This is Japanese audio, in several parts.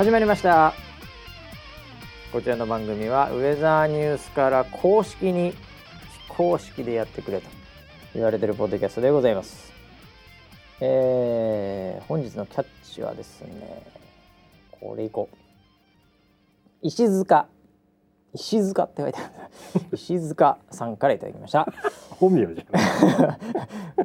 始まりました。こちらの番組はウェザーニュースから公式に非公式でやってくれと言われてるポッドキャストでございます。えー、本日のキャッチはですねこれいこう。石塚。石塚って書いてある。石塚さんからいただきました。本名じゃない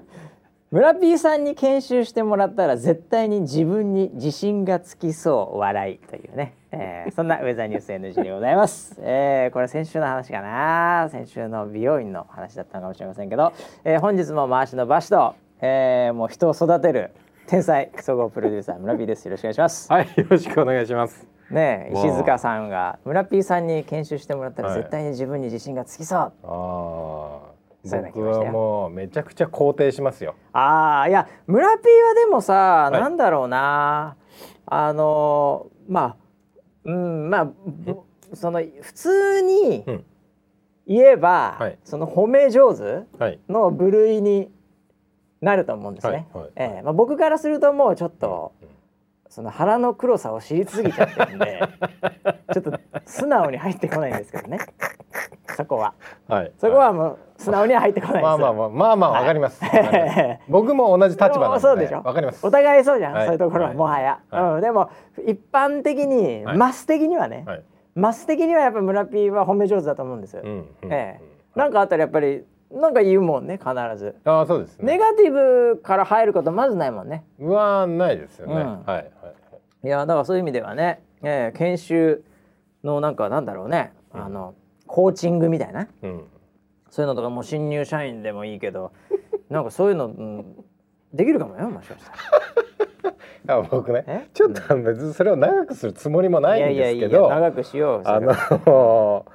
村 P さんに研修してもらったら絶対に自分に自信がつきそう笑いというね、えー、そんなウェザーニュース NG でございます、えー、これ先週の話かな。先週の美容院の話だったのかもしれませんけど、えー、本日も回しのバシと、えー、もう人を育てる天才総合プロデューサー村 P です。よろしくお願いします。はいよろしくお願いします。ねえ石塚さんが村 P さんに研修してもらったらはい。絶対に自分に自信がつきそう、ああ僕はもうめちゃくちゃ肯定しますよ。ああいや村 P はでもさ、い。なんだろうな。あのまあうんまあぼその普通にうん。言えば、はい。その褒め上手はい。の部類になると思うんですね。はい。はい。ええまあ、僕からするともうちょっと、うんその腹の黒さを知りすぎちゃってるんで ちょっと素直に入ってこないんですけどね。そこは。はい。そこはもう素直には入ってこないです。まあまあまあまあまあわかります。わかります。僕も同じ立場なんでそうでしょ？わかります。お互いそうじゃん、はい。そういうところははい。もはや、はい。うん、でも一般的に、はい。マス的にはね、はい。マス的にはやっぱ村 P は褒め上手だと思うんです、うんうんええ。うんなんかあったらやっぱりなんか言うもんね必ず、ああそうですね。ネガティブから入ることまずないもんね。うわないですよね。うん。はいはい。いやだからそういう意味ではね、ええ研修のなんかなんだろうね、うん。あのコーチングみたいな。うん。そういうのとかもう新入社員でもいいけど なんかそういうの、うん、できるかもよもしかしたら。あ僕ね。え？ちょっと別にそれを長くするつもりもないんですけいやど長くしようそあの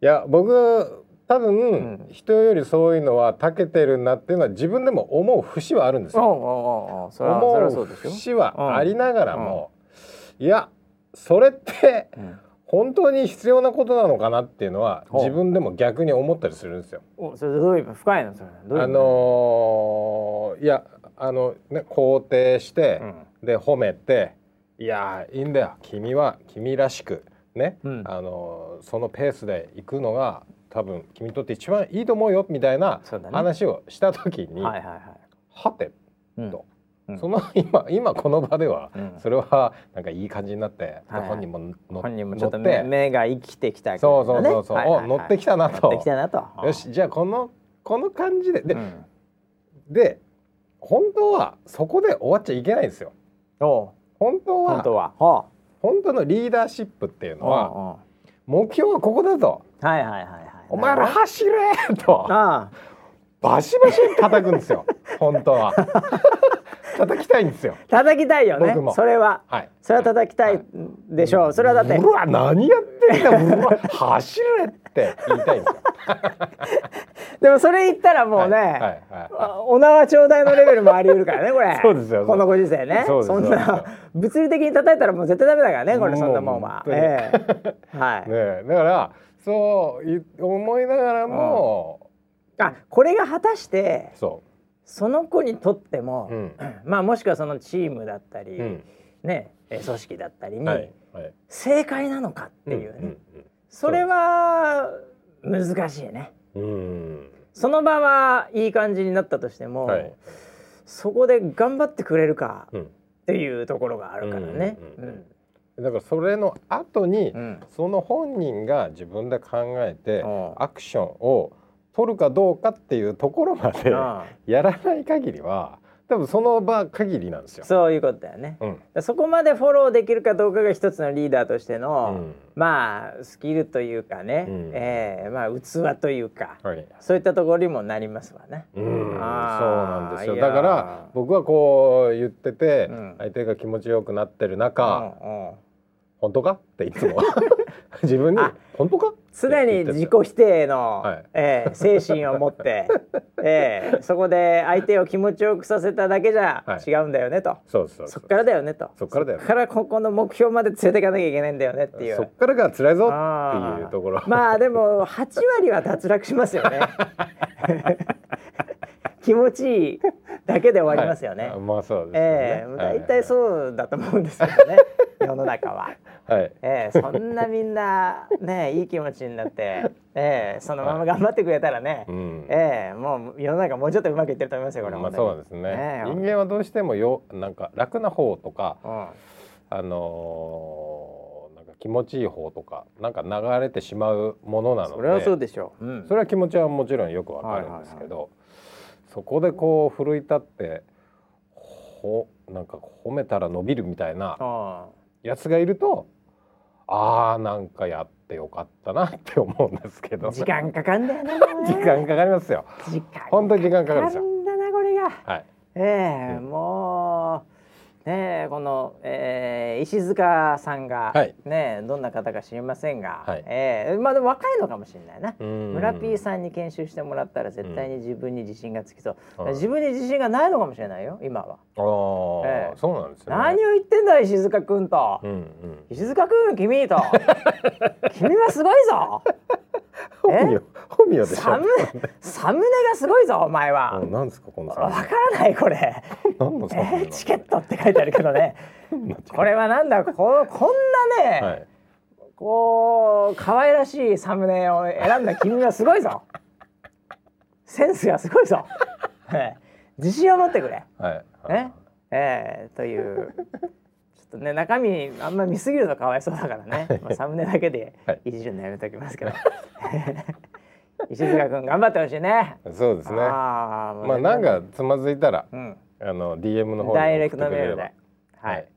いや僕多分、ん。人よりそういうのは長けてるなっていうのは自分でも思う節はあるんですよ。思そう。節はありながらも、いやそれってうん。本当に必要なことなのかなっていうのは自分でも逆に思ったりするんですよ。おそれどういう深いのそれ。どういうあのーいやあのね肯定して、で褒めていやいいんだよ。君は君らしくね、うん。あのそのペースで行くのが多分君にとって一番いいと思うよみたいな話をした時に、はいはいはい。はてうん。と、うん。その今今この場では、うん。それはなんかいい感じになって、はいはい。本人も乗本人もちょっと目目が生きてきたわけそうそうそうそう、はいはいはい。お乗ってきたなと。乗ってきたなと。よしじゃあこのこの感じで。で,、うん。で本当はそこで終わっちゃいけないんですよ。本当は本当は。は本当のリーダーシップっていうのあ。は、は目標はここだと。はいはいはいはい。お前ら走れと。あバシバシ叩くんですよ。本当は。叩きたいんですよ。あ叩きたいよね。それは。はい。それは叩きたいでしょう。それはだって。うわ何やってんだうわ。走れって言いたいんですよ。でもそれ言ったらもうね。はい。はい。はい。あお縄頂戴のレベルもあり得るからねこれ。そうですよ。このご時世ね。そうですんな物理的に叩いたらもう絶対ダメだからねこれそんなもんは。ええ。はい、ねえ。だからそうい思いながらも、あこれが果たしてそその子にとっても、う、うん。まあもしくはそのチームだったり、うん。ねえ組織だったりにはいはい。正解なのかっていうね、うんそれは難しいね。うん。うんその場はいい感じになったとしても、はい。そこで頑張ってくれるかうん。っていうところがあるからね。うん。うんだからそれの後に、うん。その本人が自分で考えてうん。アクションを取るかどうかっていうところまでやらない限りは多分その場限りなんですよ。そういうことだよね。うん。そこまでフォローできるかどうかが一つのリーダーとしての、うん。まあスキルというかね、うん。ええまあ器というか、はい。そういったところにもなりますわね。うん、そうなんですよ。だから僕はこう言ってて、うん。相手が気持ちよくなってる中、うんうん本当か？っていつも。自分にあ本当か？常に自己否定の、はい。ええ精神を持って、ええそこで相手を気持ちよくさせただけじゃはい。違うんだよねと、そうそうそう。そっからだよねと。そっからだよね。からここの目標まで連れていかなきゃいけないんだよねっていう。そっからが辛いぞっていうところ。まあでも8割は脱落しますよね。気持ちいいだけで終わりますよね、はい。まあそうですよね、ええ。大体うそうだと思うんですけどね。世の中は。はい。えー、そんなみんなね いい気持ちになって、えー、そのまま頑張ってくれたらね、うん。えー、もう世の中もうちょっとうまくいってると思いますよこれまあそうですね。ねえ。人間はどうしてもよなんか楽な方とかうん。あのーなんか気持ちいい方とかなんか流れてしまうものなので。それはそうでしょう、うん。それは気持ちはもちろんよくわかるんですけど、そこでこう奮い立ってほなんか褒めたら伸びるみたいなあやつがいるとあーなんかやってよかったなって思うんですけど。あ時間かかんだよな。時間かかりますよ。時間本当に時間かかるんですだなこれが。はい。ええうん。もうねえこの、えー、石塚さんが、はい。ねえどんな方か知りませんが、はい。ええまあでも若いのかもしれないな。村村 P さんに研修してもらったら絶対に自分に自信がつきそう、はい。自分に自信がないのかもしれないよ今は、あー、ええそうなんですよ、ね、何を言ってんだ石塚くんと、うんうん。石塚くん君と。君はすごいぞ本名本名でしょ。サムサムネがすごいぞお前は。あなんですかこのわサからないこれ、何のサムネチケットって書いてあるけどね。これはなんだ？ここんなね、はい。こう可愛らしいサムネを選んだ君はすごいぞ。センスがすごいぞ、ええ。自信を持ってくれ。はい。ね？えーというとね中身あんま見すぎるとかわいそうだからね、まあ、サムネだけではい。いじるのやめときますけど。石塚君頑張ってほしいね。そうですね。あまあなんかつまずいたらうん。あの DM の方にダイレクトメールで。はい、はい。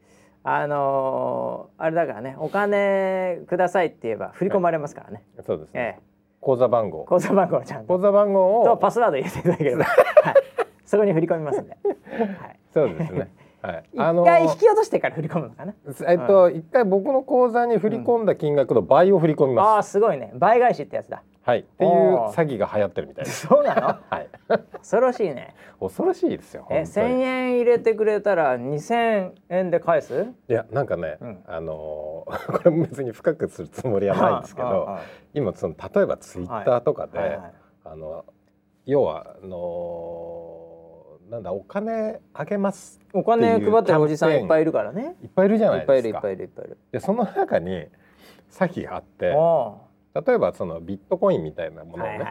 あのーあれだからねお金くださいって言えば振り込まれますからね、そうですね。ええ。口座番号。口座番号をちゃんと。口座番号を。とパスワード入れていただければ、はい、そこに振り込みますんで、はい、そうですねはい。一回引き落としてから振り込むのかな、えっと一回僕の口座に振り込んだ金額の倍を振り込みます、ああすごいね。倍返しってやつだ。はい。っていう詐欺が流行ってるみたいです。そうなの？はい。恐ろしいね。恐ろしいですよえ本当に。1000円入れてくれたら2000円で返す？いやなんかね、うん。あのー これも別に深くするつもりはないんですけど、は今その例えばツイッターとかで、いはいはい。あの要はあのーなんだお金あげますお金配ってるおじさんいっぱいいるからね。いっぱいいるじゃないいっぱいいるですかいっぱいいるいっぱいいる。でその中に詐欺があってお例えばそのビットコインみたいなものをね、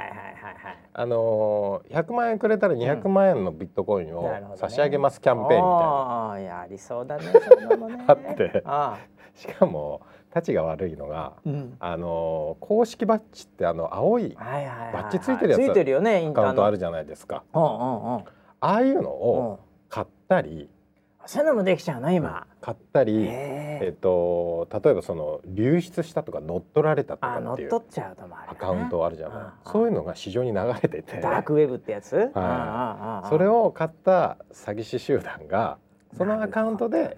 あのー100万円くれたら200万円のビットコインを差し上げますキャンペーンみたいな、ああやりそうだねそんなのね。あって。あしかもたちが悪いのが、ーうん。あのー公式バッジってあの青いはいはいはいはい。バッジついてるやつついてるよねアカウントあるじゃないですか。うんうんうんああいうのうをん。買ったりそういうのもできちゃうの今。買ったり、へえ。っと例えばその流出したとか乗っ取られたとあかっていう乗っ取っちゃうともあるよね。アカウントあるじゃない、うん。そういうのが市場に流れてて。ダークウェブってやつ、うんうんうんうん。それを買った詐欺師集団がそのアカウントで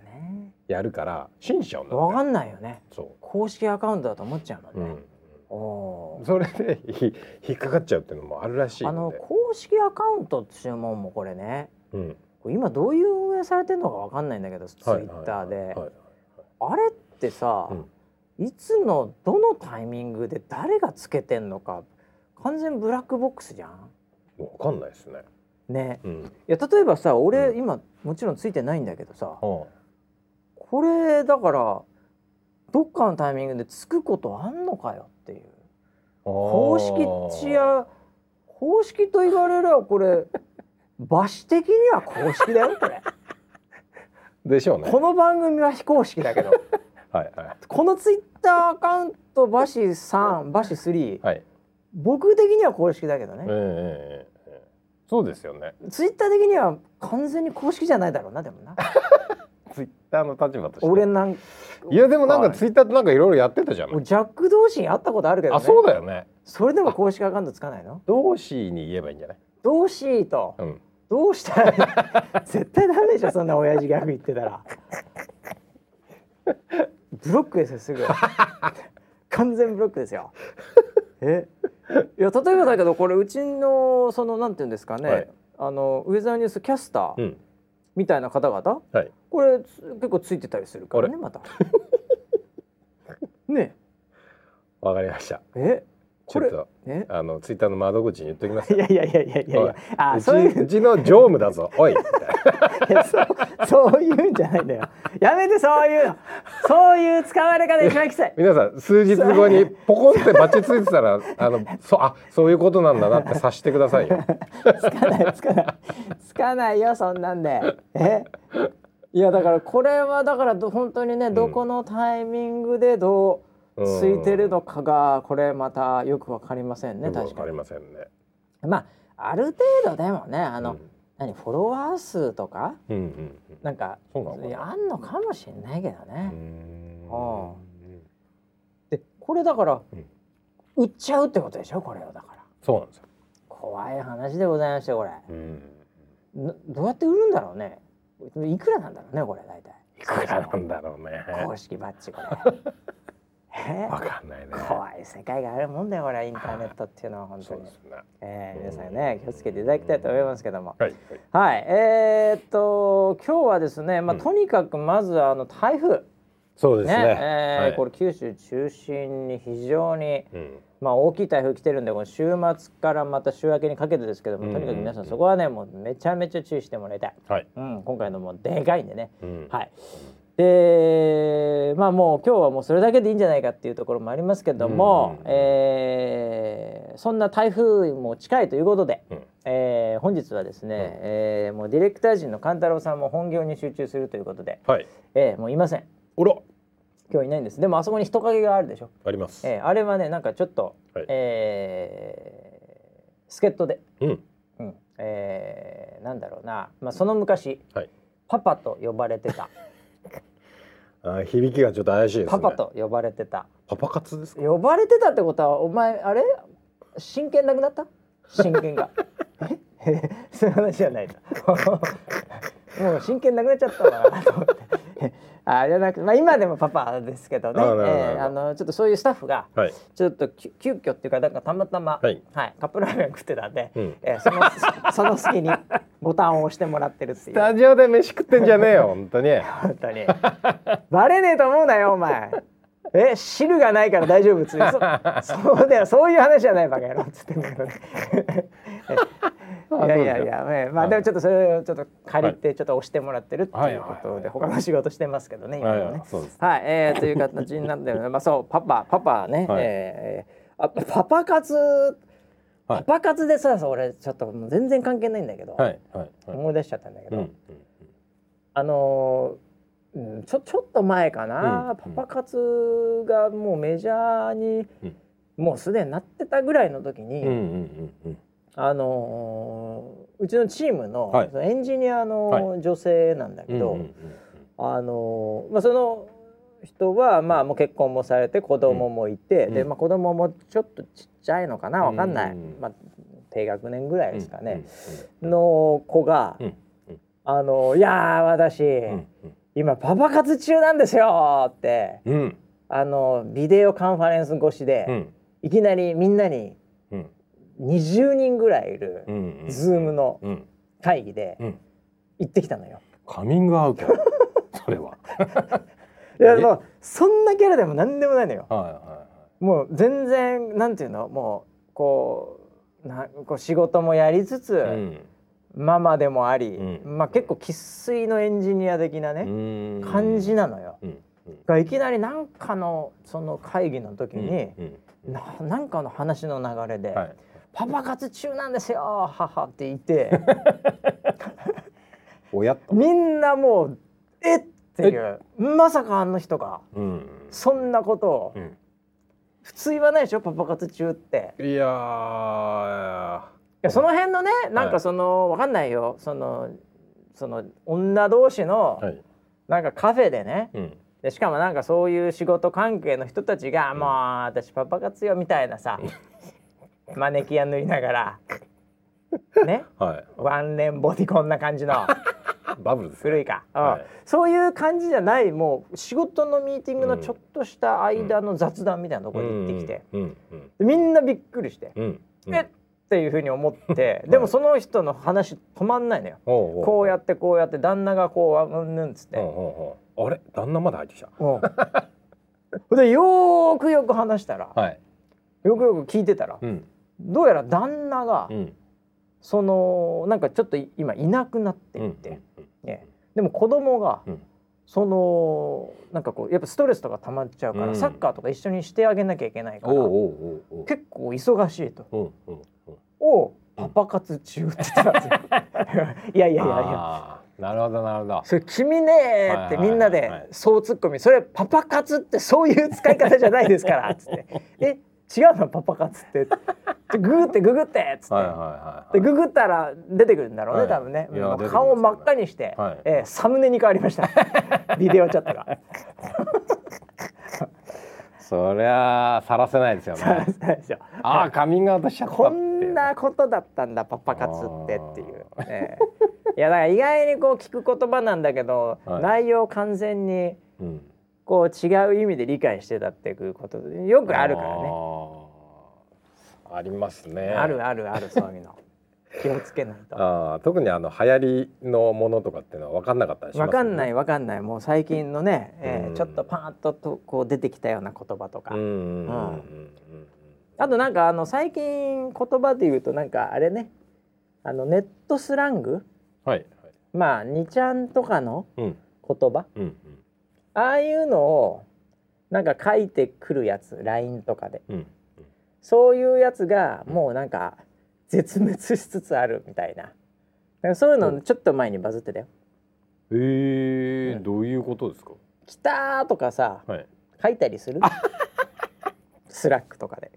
やるから信じちゃうんだわかねんないよね。そ公式アカウントだと思っちゃうう、もんね、それでひ引っかかっちゃうっていうのもあるらしいあの公式アカウントっていうもこれね。うん。今どういう運営されてるのかわかんないんだけどツイッターで、あれってさ、いつのどのタイミングで誰がつけてんのか完全ブラックボックスじゃん？わかんないですね。ね。うん。いや例えばさ俺、うん。今もちろんついてないんだけどさ。はこれだからどっかのタイミングでつくことあんのかよっていうあ公式ちや公式と言われればこれ馬氏的には公式だよこれ でしょうね。この番組は非公式だけど はいはこのツイッターアカウント馬氏3馬氏3いはい。僕的には公式だけどね、ええええええそうですよね。ツイッター的には完全に公式じゃないだろうなでもな ツイッターの立場として。俺なんいやでもなんかツイッターってなんかいろいろやってたじゃない。ジャック同士に会ったことあるけどね。あそうだよね。それでも公式アカウントつかないの？同志に言えばいいんじゃない？どうしと。うん。どうしたら 絶対ダメでしょそんな親父ギャグ言ってたら。ブロックですよすぐ。完全ブロックですよ。え？いや例えばだけどこれうちのそのなんていうんですかね、はい。あのウェザーニュースキャスター。うん。みたいな方々、はい。これつ結構ついてたりするからねまた ねわかりました。え？ちょっとえあのツイッターの窓口に言っときます い。やいやいやいやいやあうちそういううちの常務だぞ。おい。そうそういうんじゃないんだよ。やめてそういうの。そういう使われ方一番きつい皆さん数日後にポコンってバチついてたらあのそあそういうことなんだなって察してくださいよ。つかないつかない。つかないよそんなんで。え？いやだからこれはだからど本当にね、どこのタイミングでどうついてるのかがこれまたよくわかりませんね確かにわかりませんね。まあある程度でもねあの、うん何フォロワー数とか？うんうんなんかそうなあんのかもしれないけどうね、ん。あでこれだから、売っちゃうってことでしょ？これをだから。そうなんですよ。怖い話でございましたよこれ。うん。などうやって売るんだろうね？いくらなんだろうねこれ大体。いくらなんだろうね。公式バッジこれ えわかんないね。怖い世界があるもんだよこれインターネットっていうのは本当にそうで、すね。えー皆さんね気をつけていただきたいと思いますけどもはい。はいえー、っと今日はですねまあ、うんとにかくまずあの台風ねそうですね。えーはいこれ九州中心に非常にうん。まあ大きい台風来てるんでこの週末からまた週明けにかけてですけども、うんとにかく皆さんそこはねもうめちゃめちゃ注意してもらいたい、はい。うん、今回のもうでかいんでね、うん。はいでまあもう今日はもうそれだけでいいんじゃないかっていうところもありますけども、うん。えーそんな台風も近いということで、うん。えー本日はですね、うん。えーもうディレクター陣の勘太郎さんも本業に集中するということで、はい。えーもういません。おら。今日いないんです。でもあそこに人影があるでしょ、あります。えーあれはねなんかちょっと、はい。えー助っ人で、うん。うん。えーなんだろうな、まあ、その昔はい。パパと呼ばれてた あ響きがちょっと怪しいですね。パパと呼ばれてた。パパ活ですか？呼ばれてたってことはお前あれ？真剣なくなった？真剣が。え？そういう話じゃないと もう真剣なくなっちゃったのかなと思って あじゃなくまあ今でもパパですけどね。えーあのちょっとそういうスタッフがはい。ちょっと急急遽っていうかなんかたまたま、はい。カップラーメン食ってたんで、うん。えーその その隙にボタンを押してもらってるっていう。スタジオで飯食ってんじゃねえよ、本当に。本当に。バレねえと思うなよお前。え汁がないから大丈夫っつってそそうだよそういう話じゃないバカ野郎っつってんだけどねいやいやいや、ええまあでもちょっとそれをちょっと借りてちょっと押してもらってるっていうことで他の仕事してますけどね今はいもねはい。えー、という形になってまあそうパパパパね、はい。えーあパパ活。はい。パパ活でさ俺ちょっと全然関係ないんだけど、はいはいはい。思い出しちゃったんだけど、あのーうん、ちょちょっと前かな、うん。パパ活がもうメジャーに、うん。もうすでになってたぐらいの時に、うんうんうんうん。あのーうちのチームの,、はい。そのエンジニアのは女性なんだけど、うんうんあのーまあ、その人はまあもう結婚もされて子供もいて、で、うん。うんまあ、子供もちょっとちっちゃいのかなわかんない、うんまあ、低学年ぐらいですかね、うん。の子が、うん。あのいやー私、うん。今パパ活中なんですよってうん。うんあのビデオカンファレンス越しで、うん。いきなりみんなにうん20人ぐらいいる、うんうん。ズームのうん。会議でうん。行ってきたのよ。カミングアウト。それは。えいやもうそんなキャラでも何でもないのよ。はいはもう全然なんていうの？もうこうなこう仕事もやりつつ、いはい。うん。ママでもあり、うん。まあ結構生粋のエンジニア的なね、うん。感じなのよ。うん。うん。がいきなりなんかのその会議の時に、うん。ななんかの話の流れで、はい。パパ活中なんですよ母って言って。みんなもうえっていうまさかあの人が。うん。そんなことを、うん。普通言わないでしょパパ活中って。いやー。いやその辺のねなんかその、わかんないよ。そのその女同士の、はい。なんかカフェでね。うん。でしかもなんかそういう仕事関係の人たちが「もう私パパ活よ」みたいなさ マネキン塗りながらね？はい。ワンレンボディこんな感じの。バブルです。古いか、うん。はい。そういう感じじゃないもう仕事のミーティングのちょっとした間の雑談みたいなところに行ってきて、うん。うん。でみんなびっくりして、うん。うん。え？っっていうふうに思って。でもその人の話止まんないのよ。おうおうこうやってこうやって旦那がこううんぬんっつって。おうおあれ？旦那まだ入ってきた？うん。でよーくよく話したらはい。よくよく聞いてたらうんどうやら旦那がうん。そのなんかちょっと今いなくなってうんいて、うんえでも子供が、うん。そのなんかこうやっぱストレスとか溜まっちゃうから、うん。サッカーとか一緒にしてあげなきゃいけないから結構忙しいと。をパパ活中って言ってたんですよ。いやいやいやなるほどなるほど。それ君ねーってみんなでそうツッコミ。それパパ活ってそういう使い方じゃないですからっつって。え違うのパパ活ってでググってググってっつって、はいはいはいはい。でググったら出てくるんだろうね、はい。多分ね。顔を真っ赤にして、はい。えーサムネに変わりました。ビデオチャットが。そりゃさらせないですよね。なんですよ。ああカミングアウトしちゃったこんなことだったんだパパ活ってっていう、ええいやだから意外にこう聞く言葉なんだけど、はい。内容完全にうんこう違う意味で理解してたっていうことでよくあるからね。ありますね。あるあるあるそういうの。気をつけないと。あー。特にあの流行りのものとかっていうのは分かんなかったりしますわかんないわかんない。もう最近のね、えーうん。ちょっとパーッととこう出てきたような言葉とか、うんうんうんうんうんあとなんかあの最近言葉で言うとなんかあれね。あのネットスラング。はい。はい。まあ2ちゃんとかのうん。言葉。うんああいうのをなんか書いてくるやつ LINE とかで。うん。うん。そういうやつがもうなんか絶滅しつつあるみたいな。なんかそういうのちょっと前にバズってたよ。えーうん。どういうことですか「来た!」とかさはい。書いたりする？スラックとかで。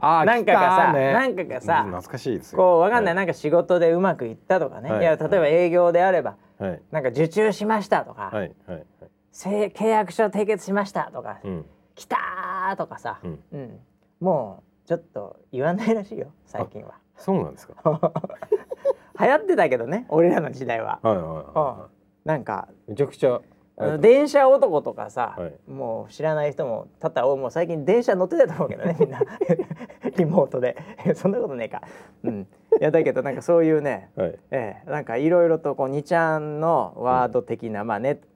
あなんかがさなんかがさ懐かしいですよ。こうわかんない。はなんか仕事でうまくいったとかね、はい。い、や例えば営業であればはい。なんか受注しましたとか、はい。はい契約書締結しましたとか、うん。来たーとかさ、うん。うん。もうちょっと言わないらしいよ最近は。そうなんですか？流行ってたけどね俺らの時代は。はいはいはなんかいめちゃくちゃ電車男とかさ、はい。もう知らない人も多々もう最近電車乗ってたと思うけどね みんな。リモートで。そんなことねえか。うん、いやだけどなんかそういうね、はい。ええ、なんかいろいろとこう2ちゃんのワード的な、まあネット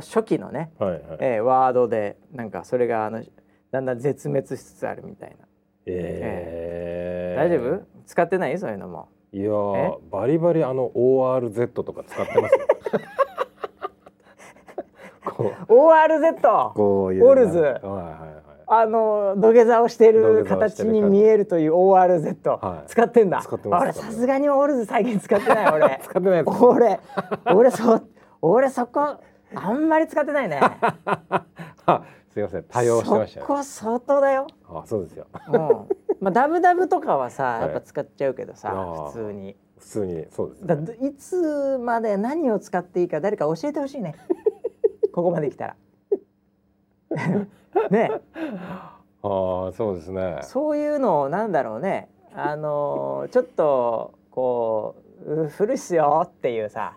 初期のね、はいはい。ええ、ワードでなんかそれがあのだんだん絶滅しつつあるみたいな。えー。大丈夫？使ってない？そういうのも。いやーバリバリあの ORZ とか使ってますよ。ORZ! こういうオルズ？はいはいはい。あの土下座をしている形るに見えるという ORZ、はい。使ってんだ。使ってます。俺さすがにオルズ最近使ってない俺。使ってない俺。俺そ俺そこあんまり使ってないね。あすいません。多用してましたよ。そこ相当だよ。あそうですよ。うん。まあダブダブとかはさい。やっぱ使っちゃうけどさ、普通に。普通にそうですだねいつまで何を使っていいか誰か教えてほしいね。ここまで来たら。ね。ああそうですね。そういうのをなんだろうね。あのーちょっとこうう古いっすよっていうさ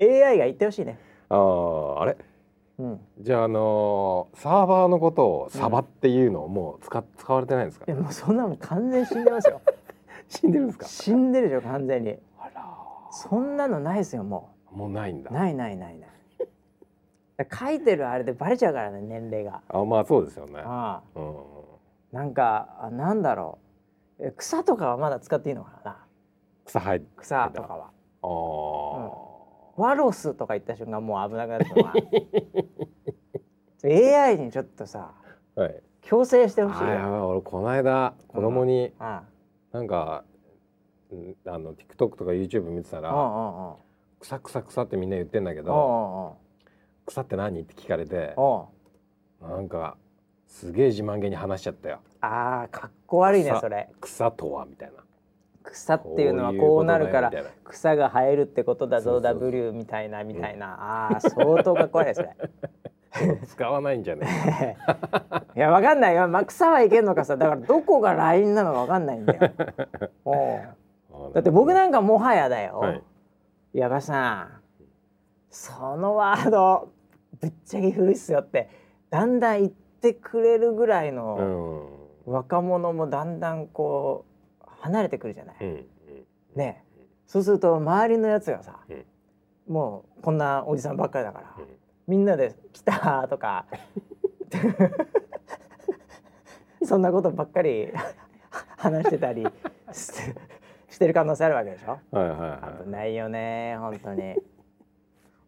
AI が言ってほしいね。あああれ？うん、じゃああのーサーバーのことをサバっていうのをもう使使われてないんですか？いやもうそんなもん完全に死んでますよ。死んでるんですか？死んでるでしょ完全に。あらそんなのないですよももうないんだう。ないないないない。書いてるあれでバレちゃうからね年齢が。あまあそうですよねああうんなんかあなんだろうえ草とかはまだ使っていいのかな？草生えて草とかは。あーワロスとか言った瞬間もう危なくなるのは。AI にちょっとさはい。強制してほしい俺この間子供にあなんか、うんあの TikTok とか YouTube 見てたらあ「草草草」ってみんな言ってんだけあどあ「草って何?」って聞かれてなんかすげえ自慢げに話しちゃったよ。ああかっこ悪いね草それ「草とは」みたいな草っていうのはこうなるから草が生えるってことだぞ W みたいなみたいな。ああ相当かっこ悪いそれ。たいな使わないんじゃね？いやわかんない。よ、まあ、草はいけんのかさ。だからどこがラインなのかわかんないんだよ。だって僕なんかもはやだよ、はい。矢場さんそのワードぶっちゃけ古いっすよってだんだん言ってくれるぐらいうのん。若者もだんだんこう離れてくるじゃない、ね。そうすると周りのやつがさ、うん。もうこんなおじさんばっかりだから、うん。みんなで「来た!」とか そんなことばっかり 話してたり してる可能性あるわけでしょ？はいはいは危ないよね本当に。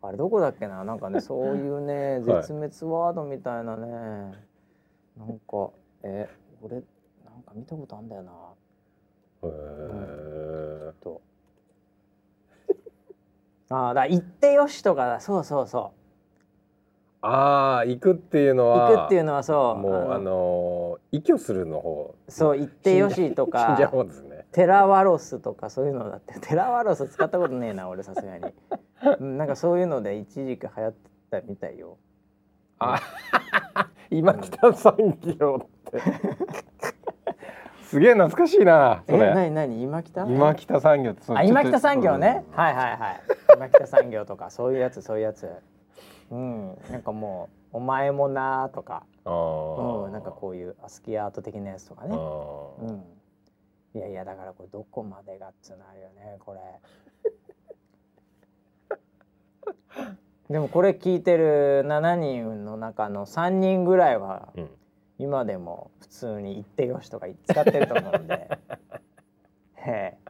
あれどこだっけな？なんかねそういうねはい。絶滅ワードみたいなね、なんかえ俺なんか見たことあんだよなへー。と ああだ行ってよしとかだそうそうそああ行くっていうのうは行くっていうのはそうもうあのー、依拠するの方そう行ってよしと死んじゃうか方ですね。テラワロスとかそういうのだって。テラワロス使ったことねえな俺さすがに、うん、なんかそういうので一時期流行ってたみたいよ。あ 今北産業ってすげえ懐かしいなそえれ何何今北？今北産業あ今北産業ね、うんはいはいはい。今北産業とかそういうやつそういうやつ。うん。なんかもう「お前もな」とか、うん、なんかこういうアスキーアート的なやつとかね、うん、いやいやだからこれどこまでがっつうのあるよねこれ。でもこれ聞いてる7人の中の3人ぐらいはうん今でも普通に「言ってよし」とか使ってると思うんで。ええ。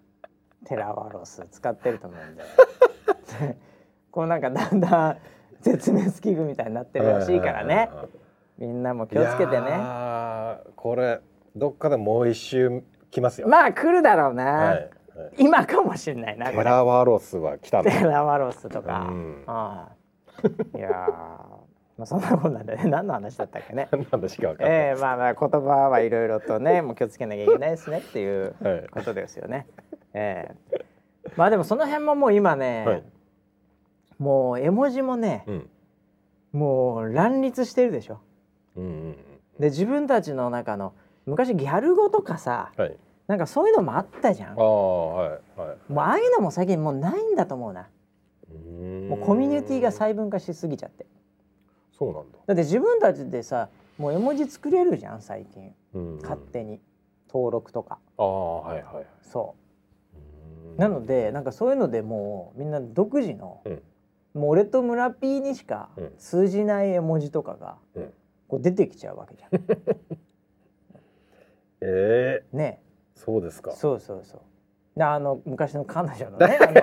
テラワロス使ってると思うんで。こうなんかだんだん絶滅危惧みたいになってるらしいからね。みんなも気をつけていねこれどっかでもう一周来ますよ、まあ来るだろうな、はいはい。今かもしれないなこテれラワロスは来たテラワロスとか、うん。ああいやーまあそんなこんなんでね。何の話だったっけね。何なんだしか分かんない、ええまあまあ言葉はいろいろとねもう気をつけなきゃいけないですねっていうはい。ことですよね。ええ。まあでもその辺ももう今ね、はい。もう絵文字もね、うん。もう乱立してるでしょ。うんうんで自分たちの中の昔ギャル語とかさうんはい。なんかそういうのもあったじゃん。あはいはい。うああいうのも最近もうないんだと思うな。ーん。もうコミュニティが細分化しすぎちゃって。そうなんだ、だって自分たちでさもう絵文字作れるじゃん最近。うん勝手に。登録とか。ああはいはい。そう。うーん。なのでなんかそういうのでもうみんな独自の、うん。もう俺と村 P にしかうん。通じない絵文字とかがうん。こう出てきちゃうわけじゃん。ええね。そうですか。そうそうそう。であの昔の彼女のね あの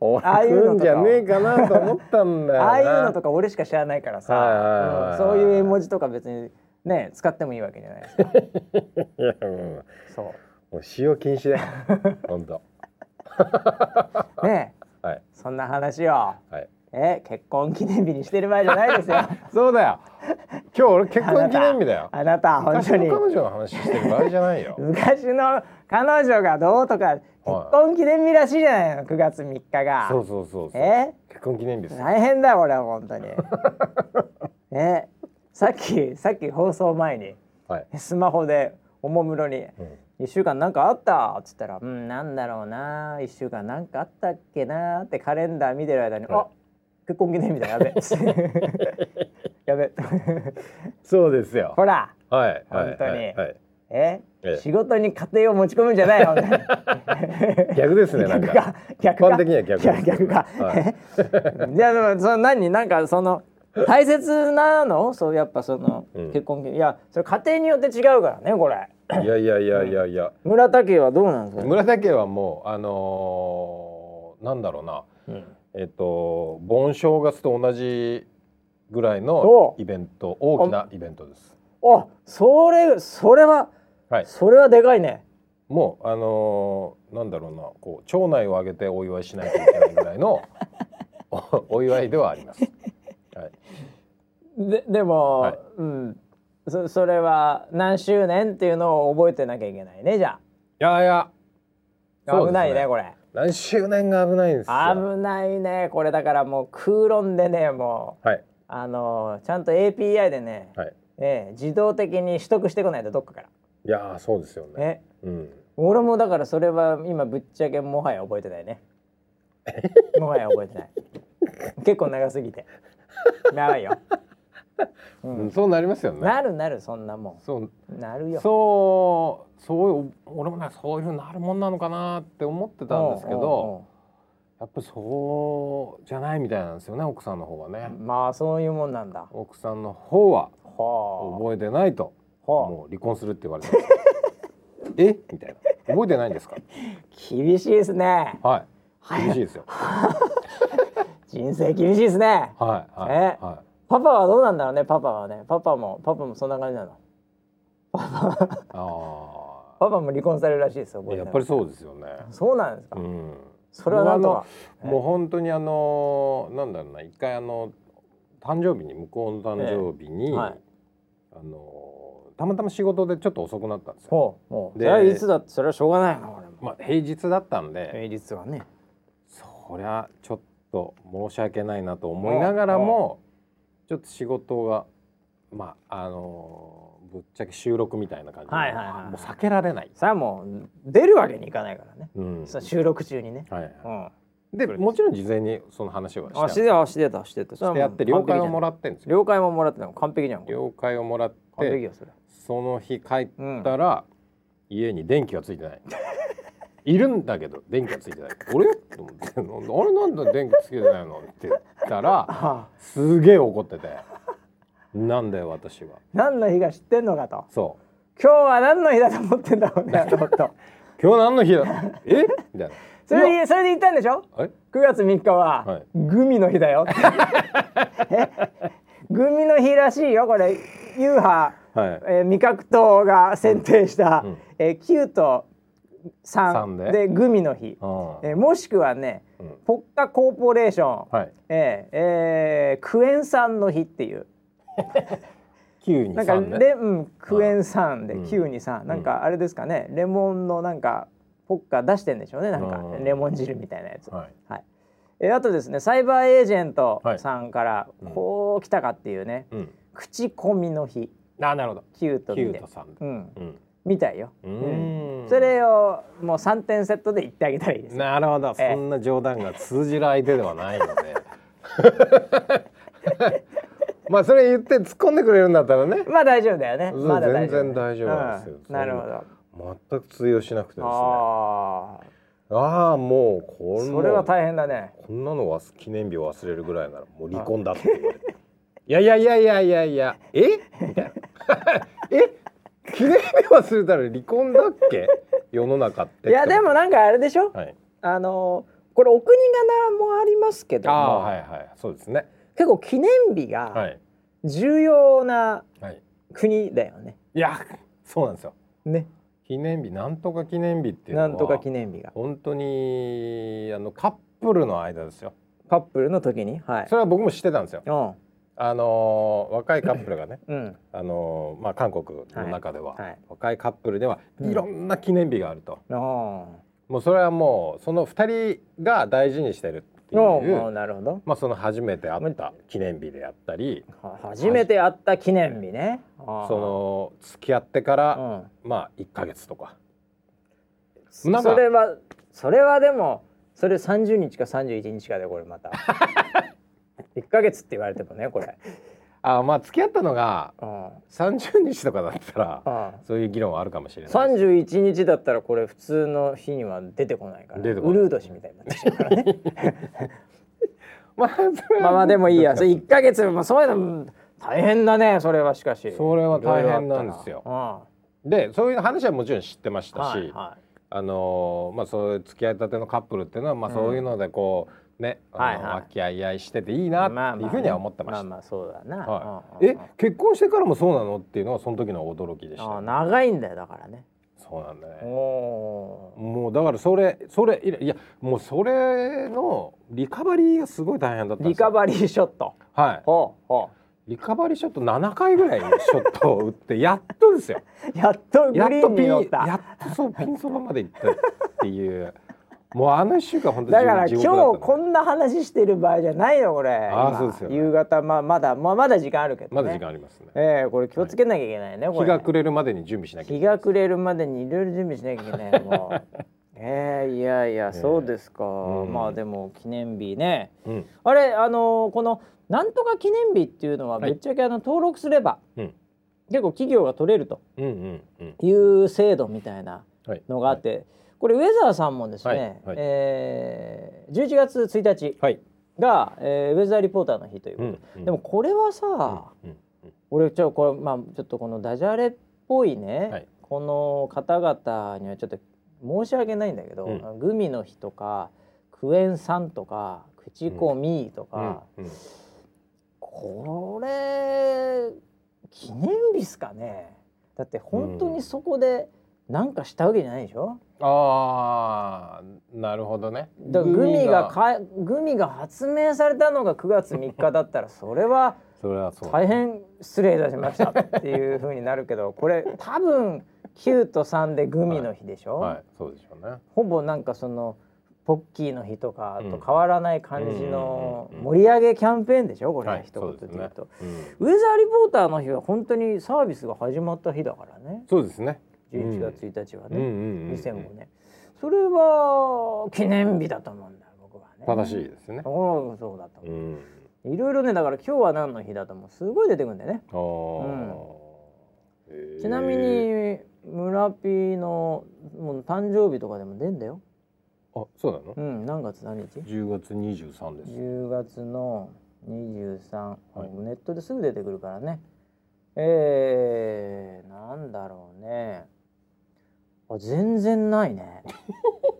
ああいうんじゃねえかなと思ったんだよなああいうのとか俺しか知らないからさ、そういう絵文字とか別にね使ってもいいわけじゃないですか。いやもそう。もう使用禁止だよ。本当うねはい。そんな話をはいえ結婚記念日にしてる場合じゃないですよ。そうだよ。今日俺結婚記念日だよ。あなた本昔当に。の彼女の話してる場合じゃないよ。昔の彼女がどうとか結婚記念日らしいじゃないの9月3日が。そうそうそうそう。え？結婚記念日です大変だよ俺は本当に。え？さっきさっき放送前にはい、スマホでおもむろにうん「1週間なんかあった?」っつったら「うんなんだろうな1週間なんかあったっけな」ってカレンダー見てる間に「はい。あ結婚記念日だやべ」やべ。そうですよ。ほら。はいはい本当に。はいはい。え？ええ。仕事に家庭を持ち込むんじゃないよ 逆ですねなん逆かか逆か。一般的には逆です。逆か、はい。え？いやでもその何？なんかその大切なの？そうやっぱその、うん。結婚いやそれ家庭によって違うからねこれ。いやいやいやいやいや。村田家はどうなんですか、村田家はもうあのーなんだろうな。うんえっと盆正月と同じぐらいお。のイベント大きなイベントです。あそれそれははい。それはでかいね。もうあのーなんだろうなこう町内を挙げてお祝いしないといけないぐらいの おお祝いではあります。はい、ででも、はい。うん。そそれは何周年っていうのを覚えてなきゃいけないねじゃいやいや。危ないね。これ何周年が危ないんですよ。危ないねこれだからもう空論でねもうはいあのちゃんと API でね、はい。ええ自動的に取得してこないとどっかから。いやーそうですよね。えうん。俺もだからそれは今ぶっちゃけもはや覚えてないね。もはや覚えてない。結構長すぎて。長いよ。ううんん、そうなりますよね。なるなるそんなもそうん。なるよ。そうそういう俺もねそういうふうになるもんなのかなって思ってたんですけどおやっぱそうじゃないみたいなんですよね奥さんの方はねう。まあそういうもんなんだ。奥さんの方ははあ。覚えてないとはあ。もう離婚するって言われて え？みたいな覚えてないんですか？厳しいですね。はい厳しいですよ 人生厳しいですねはいはい、え？はパパはどうなんだろうねパパはね。パパもパパもそんな感じなの。い、あパパも離婚されるらしいですよやっぱりそうですよね。そうなんですか、うん。それはなんとか。もう本当にあのなんだろうな一回あの誕生日に向こうの誕生日に、ええ。はい。あのたまたま仕事でちょっと遅くなったんですよ。もうそでれはいつだってそれはしょうがないなまあ平日だったんで、平日はね。そりゃちょっと申し訳ないなと思いながらも、ちょっと仕事がまああのぶっちゃけ収録みたいな感じで、はいはいはいもう避けられない。それはもう出るわけにいかないからね、うん。収録中にね、はいはい。うん。でもちろん事前にその話はあししててたしてたしてた。それはもうしてやって了解をもら完ってんですよ。了解ももらって完璧じゃん了解をもらっ完璧てよそれ。その日帰ったら、家に電気がついてない。いるんだけど電気がついてない。俺？と思ってあれなんで電気つけてないの？って言ったら あすげえ怒ってて。なんだよ私は。何の日が知ってんのかとそう。今日は何の日だと思ってんだろうねと 今日何の日だ？え？みたいな。それでそれで言ったんでしょ？え？9月3日は、はいグミの日だよ え？グミの日らしいよこれユーハ、はい。えー味覚党が選定した、うんえー、9と三3で。でグミの日、あえーもしくはねうん。ポッカコーポレーション、はい。えーえークエン酸の日っていう。なんかうん、クエン酸でうん。9に3、なんかあれですかね。レモンのなんかポッカ出してんでしょうね。なんかうん。レモン汁みたいなやつ。はい。はい。えーあとですねサイバーエージェントはいさんからうん。こう来たかっていうね、うん。口コミの日。あなるほど。9と2でで。うん。うん。みたいよ。うーん。それをもう3点セットで言ってあげたらいいです。なるほど、ええ。そんな冗談が通じる相手ではないので まあそれ言って突っ込んでくれるんだったらね。まあ大丈夫だよね。まだ。全然大丈夫ですよ。うん。なるほど。全く通用しなくてですね。あああもうこあ、んなそれは大変だね。こんなのは記念日を忘れるぐらいならもう離婚だって言われて。いやいやいやいやいやいや。え？みたいな。え？記念日忘れたら離婚だっけ？世の中っていやでもなんかあれでしょ？はい。あのこれお国柄もありますけども、はいはい。そうですね。結構記念日はがい。重要なはい。国だよね。いやそうなんですよ。ね。記念日なんとか記念日っていうのはなんとか記念日が。本当にあのカップルの間ですよ。カップルの時に、はい。そ。れは僕も知ってたんですよ。うん。あのー若いカップルがねうん。あのーまあ韓国の中では、はいはい若いカップルではうんいろんな記念日があると、あもうそれはもうその二人が大事にしてるっていあ。うなるほど。まあその初めて会った記念日であったりは初めて会った記念日ね。その付き合ってから、まあ1ヶ月とかそれはそれはでもそれ30日か31日かでこれまた。1ヶ月って言われてもねこれ。あまあ付き合ったのがうん。30日とかだったらあそういう議論はあるかもしれない三十一日だったらこれ普通の日には出てこないから。出てこないウルー年みたいになってきちゃうからね。まあまあまあでもいいや。それ一ヶ月まあそういうの大変だねそれはしかし。それは大変なんですよいろいろあったなでそういう話はもちろん知ってましうんたし、はいはい。あのーまあそういう付き合いたてのカップルっていうのはまあそういうのでこうね、あのはいはい和気あいあいしてていいなっていうふうには思ってました。まあまあそうだな。はい、え結婚してからもそうなのっていうのはその時の驚きでした長いんだよだからね。そうなんだおねおもうだからそれそれいやもうそれのリカバリーがすごい大変だった。リカバリーショット。はいほうほリカバリーショット7回ぐらいショットを打ってやっとですよう。やっとグリーンとピンに乗った。やっとそうピンそばまで行ったっていうもうあの一週間本当にだから地今日こんな話してる場合じゃないよこれ。今あーそうですよね夕方まあまだまあまだ時間あるけどね。まだ時間ありますねええこれ気をつけなきゃいけないねこれ。日が暮れるまでに準備しなきゃい日けないが暮れるまでにいろいろ準備しなきゃいけないもう。ええいやいやそうですか。うんまあでも記念日ね。うんあれあのーこのなんとか記念日っていうのははいぶっちゃけあの登録すれば、うん結構企業が取れるとうんうんうんいう制度みたいなはいのがあって、これウェザーさんもですね、はいはい。えー11月1日はい。が、えーウェザーリポーターの日ということで、うんうん。でもこれはさ、うんうん俺ちょっとこれまあちょっとこのダジャレっぽいね、はい。この方々にはちょっと申し訳ないんだけど、うグミの日とかクエン酸とか口コミとか、これ記念日っすかね。だって本当にそこでなんかしたわけじゃないでしょ、ああなるほどね。だからグミが。かグミが発明されたのが9月3日だったらそれは それはそう。大変失礼いたしましたっていう風になるけど これ多分9と3でグミの日でしょ、はい。そうでしょうね。ほぼなんかそのポッキーの日とかと変わらない感じのうん盛り上げキャンペーンでしょ？これ、はい。一言で言うと。そうですね。ウェザーリポーターの日は本当にサービスが始まった日だからね。そうですね11月1日はね、うんうんうんうん。2005年。それは記念日だと思うんだよ僕はね。正しいですね。そうそうだと思う、うん。いろいろねだから今日は何の日だともうすごい出てくるんだよね。あー。へー。ちなみに村 P のもう誕生日とかでも出んだよ。あそうなの？うん何月何日？10月23です。10月の23、はい。ネットですぐ出てくるからね。えー、なんだろうねあ全然ないね。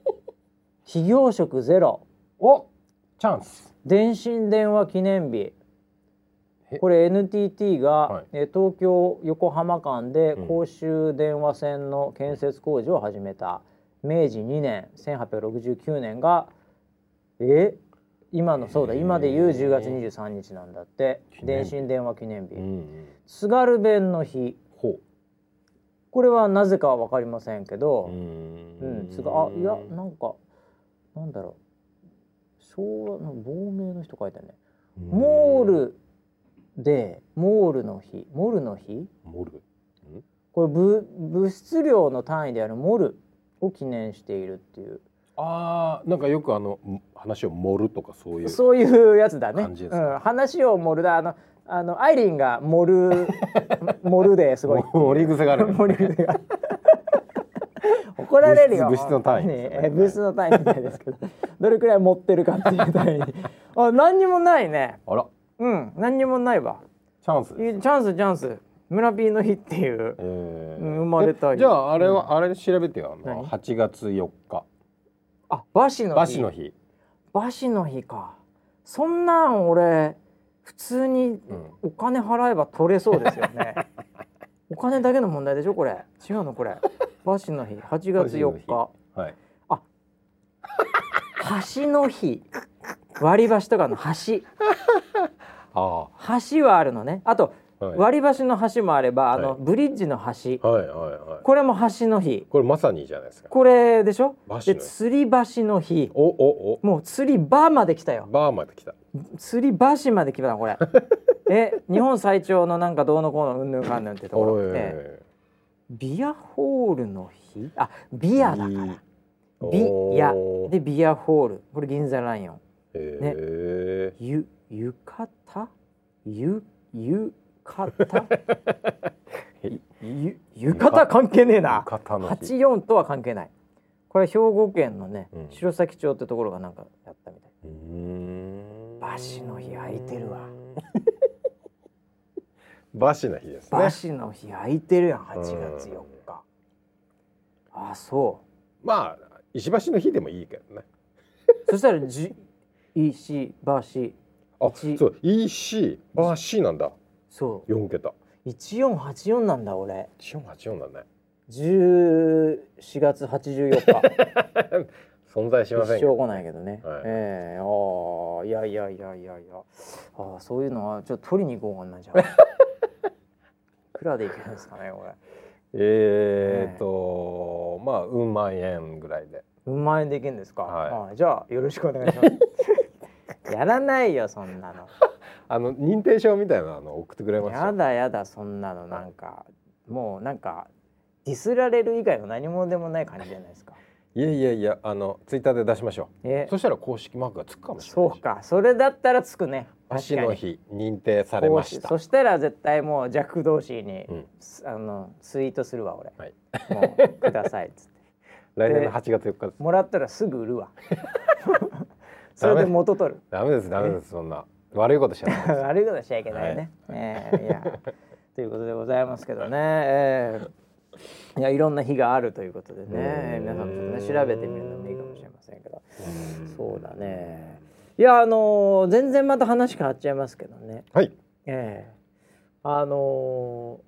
非業職ゼロ。おチャンス。電信電話記念日。え？これ NTT が、はい。えー東京横浜間でうん。公衆電話線の建設工事を始めた、明治2年1869年がえ？今のそうだ今でいう10月23日なんだって。電信電話記念日、うんうん。津軽弁の日。ほこれはなぜかは分かりませんけうど、ううん。ん、つがあいやなんかなんだろう昭和の亡命の人書いてあるね。モールでモールの日モルの日？モル？これ物物質量の単位であるモルを記念しているっていう。あーなんかよくあの話を盛るとかそういうそういうやつだね、感じですねうん、話を盛るだ。あのあのアイリンが盛る 盛るですごい盛り癖がある。盛り癖が怒られるよ。物質の単位ね。え物質の単位みたいですけど。どれくらい持ってるかっていう単位。にあ何にもないね。あら。うん何にもないわ。チャンスチャンスチャンス。村 P の日っていう。え。ーうん生まれたじゃああれは、あれ調べてよ。あの何？8月4日。あ馬氏の日。馬氏の日。馬氏の日か。そんなん俺普通にうん。お金払えば取れそうですよね。お金だけの問題でしょこれ。違うのこれ。馬氏の日。8月4日。はい。橋の日。割り箸とかの橋。あ橋はあるのね。あとあはい。割り箸の橋もあればあの、はいブリッジの橋。はいはいはい。これも橋の日。これまさにじゃないですか。これでしょ？で吊り橋の日。おおお。もう吊り場まで来たよ。バーまで来た吊り橋まで来たこれ。え日本最長のなんかどうのこうのうんぬんかんぬんってところ。おいでビアホールの日？あビアだから。ビおー。ヤでビアホール。これ銀座ライオン。へえゆ浴衣？ゆ浴衣？ゆ浴衣関係ねえな。浴衣の日。八四とは関係ない。これ兵庫県のね、うん。白崎町ってところがなんかやったみたいうーん馬氏の日空いてるわ。馬氏の日ですね。馬氏の日空いてるやん8月4日。あそまあ石橋の日でもいいけどね。う そしたらじ石馬氏あ一。そう EC 馬氏なんだ。そ4桁。う1484なんだ俺。1484なんだね。14月84日 存在しませんよ一生来ないけどね、はい。ええ。ああいやいやいやいやいや。ああそういうのはちょっと取りに行こうかなじゃあ。いくらでいけるんですかねこれ。えーっとまあうん万円ぐらいで。うん万円でいけるんですか、はい。あじゃあよろしくお願いします。やらないよそんなの。あの認定証みたいなの送ってくれましたやだやだそんなの。なんか、もうなんかディスられる以外の何もでもない感じじゃないですかいやいやいやあのツイッターで出しましょえ。うそしたら公式マークがつくかもしれない。そうか。それだったらつくね。足の日認定されました。そしたら絶対もう弱同士に、うん。あのツイートするわ俺。はい。もうくださいっつって。来年の8月4日です。もらったらすぐ売るわ。それで元取る。ダメですダメですそんな。悪いことしちゃ 悪いことしちゃいけないね、ええいや。ということでございますけどね、ええいやいろんな日があるということでね。うん。皆さんもちょっとね調べてみるのもいいかもしれませんけど。そうだね。いやあのー全然また話変わっちゃいますけどね。はい。ええ。あの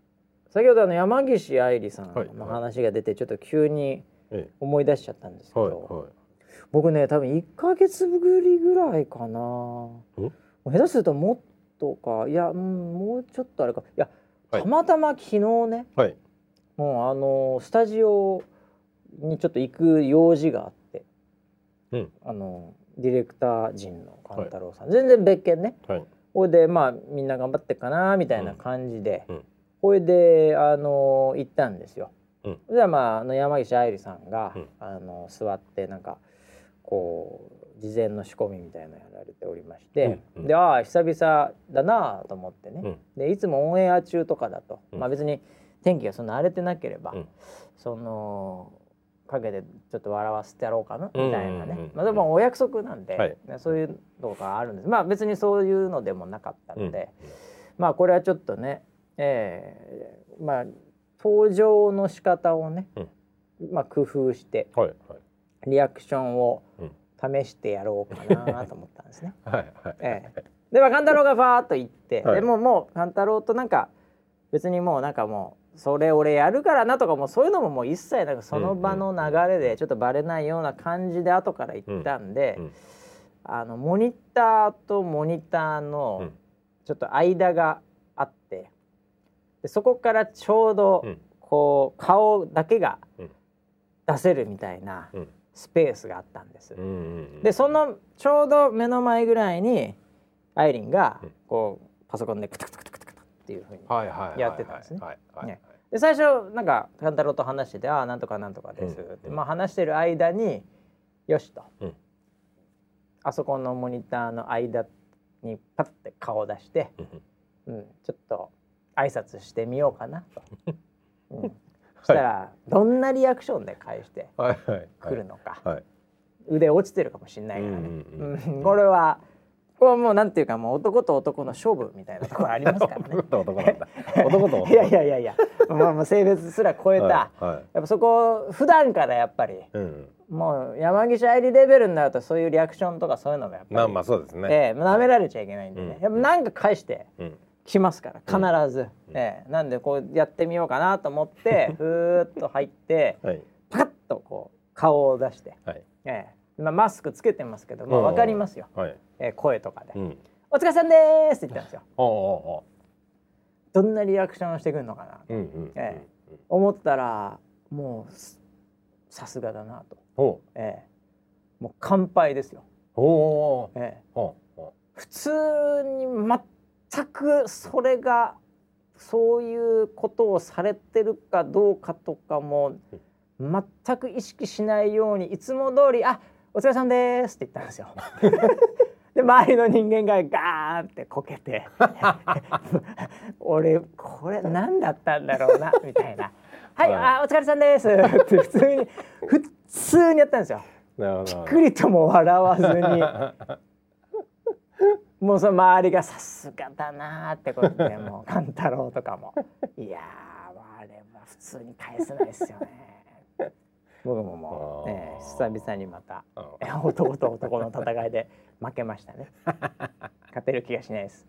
ー先ほどあの山岸愛理さんはい。の話が出てちょっと急にえ思い出しちゃったんですけえど、はいはい。僕ね多分1ヶ月ぶりぐらいかな。下手するともっとか。いや、うん、もうちょっとあれか。いやはい。たまたま昨日ね、はいもうあのースタジオにちょっと行く用事があって、うん。あのーディレクター陣の勘太郎さん、全然別件ね。はい。ほいでまあみんな頑張ってっかなみたいな感じで、うん。うんほいであのー行ったんですよ。うん。じゃあまああの山岸愛理さんが、うん。あの座ってなんかこう事前の仕込みみたいなのやられておりまして、うん。うん。でああ久々だなと思ってね、うん。でいつもオンエア中とかだと、うん。まあ別に天気がそんな荒れてなければ、うん。その陰でちょっと笑わせてやろうかなみたいなね、まあでもお約束なんで、はい。ねそういうのがあるんです。まあ別にそういうのでもなかったので、まあこれはちょっとね、えーまあ登場の仕方をね、まあ工夫してはいはい。リアクションをうん。試してやろうかなと思ったんですね。はいはい。ええ、でまあ勘太郎がファーっと行って、はい。でもうもう勘太郎となんか別にもうなんかもうそれ俺やるからなとかもうそういうのももう一切なんかその場の流れでちょっとバレないような感じで後から行ったんで、あのモニターとモニターのうんちょっと間があってでそこからちょうどうん。こう顔だけがうん。出せるみたいなうん。スペースがあったんです。でそのちょうど目の前ぐらいにアイリンがうん。こうパソコンでクタクタクタっていうふうにはいはいはいはい。やってたんですね。で最初なんか勘太郎と話してて「ああなんとかなんとかです」うんって、まあ、話してる間に「よし」と、うん。あそこのモニターの間にパッて顔を出して、うんうん、ちょっと挨拶してみようかなと。うん。そしたらどんなリアクションで返してはいはいくるのか、はい。腕落ちてるかもしれないからね、うんうんうん。うん。これはこれはもうなんていうかもう男と男の勝負みたいなところありますからね。男。と男なんだ。男と男。いやいやいやいや、まあ、もう性別すら超えた、はい。はい。やっぱそこ普段からやっぱりうんもう山岸愛理レベルになるとそういうリアクションとかそういうのがやっぱり、まあまあそうですね。ええ舐められちゃいけないんでね、うん。やっぱなんか返してうん。きますから必ず、ええなんでこうやってみようかなと思ってふーっと入ってはい。パカッとこう顔を出して、はい。ええまあ、マスクつけてますけど、まあ、うん。分かりますよ、はい。ええ声とかで、うんお疲れさんです」って言ったんですよ。おおどんなリアクションをしてくるのかなうんうんえ思ったらもうすさすがだなと、おええ、もう乾杯ですよ、おおええ、おお普通に全くそれがそういうことをされてるかどうかとかも全く意識しないようにいつも通り「あお疲れさんです」って言ったんですよ。で周りの人間がガーンってこけて俺これ何だったんだろうなみたいな「はい、はいあお疲れさんです」って普通に普通にやったんですよ。びっくりとも笑わずに。もうその周りがさすがだなーってことでもう勘太郎とかもいやーあれは普通に返せないですよね。僕ももう、えー久々にまた男と男の戦いで負けましたね。勝てる気がしないです。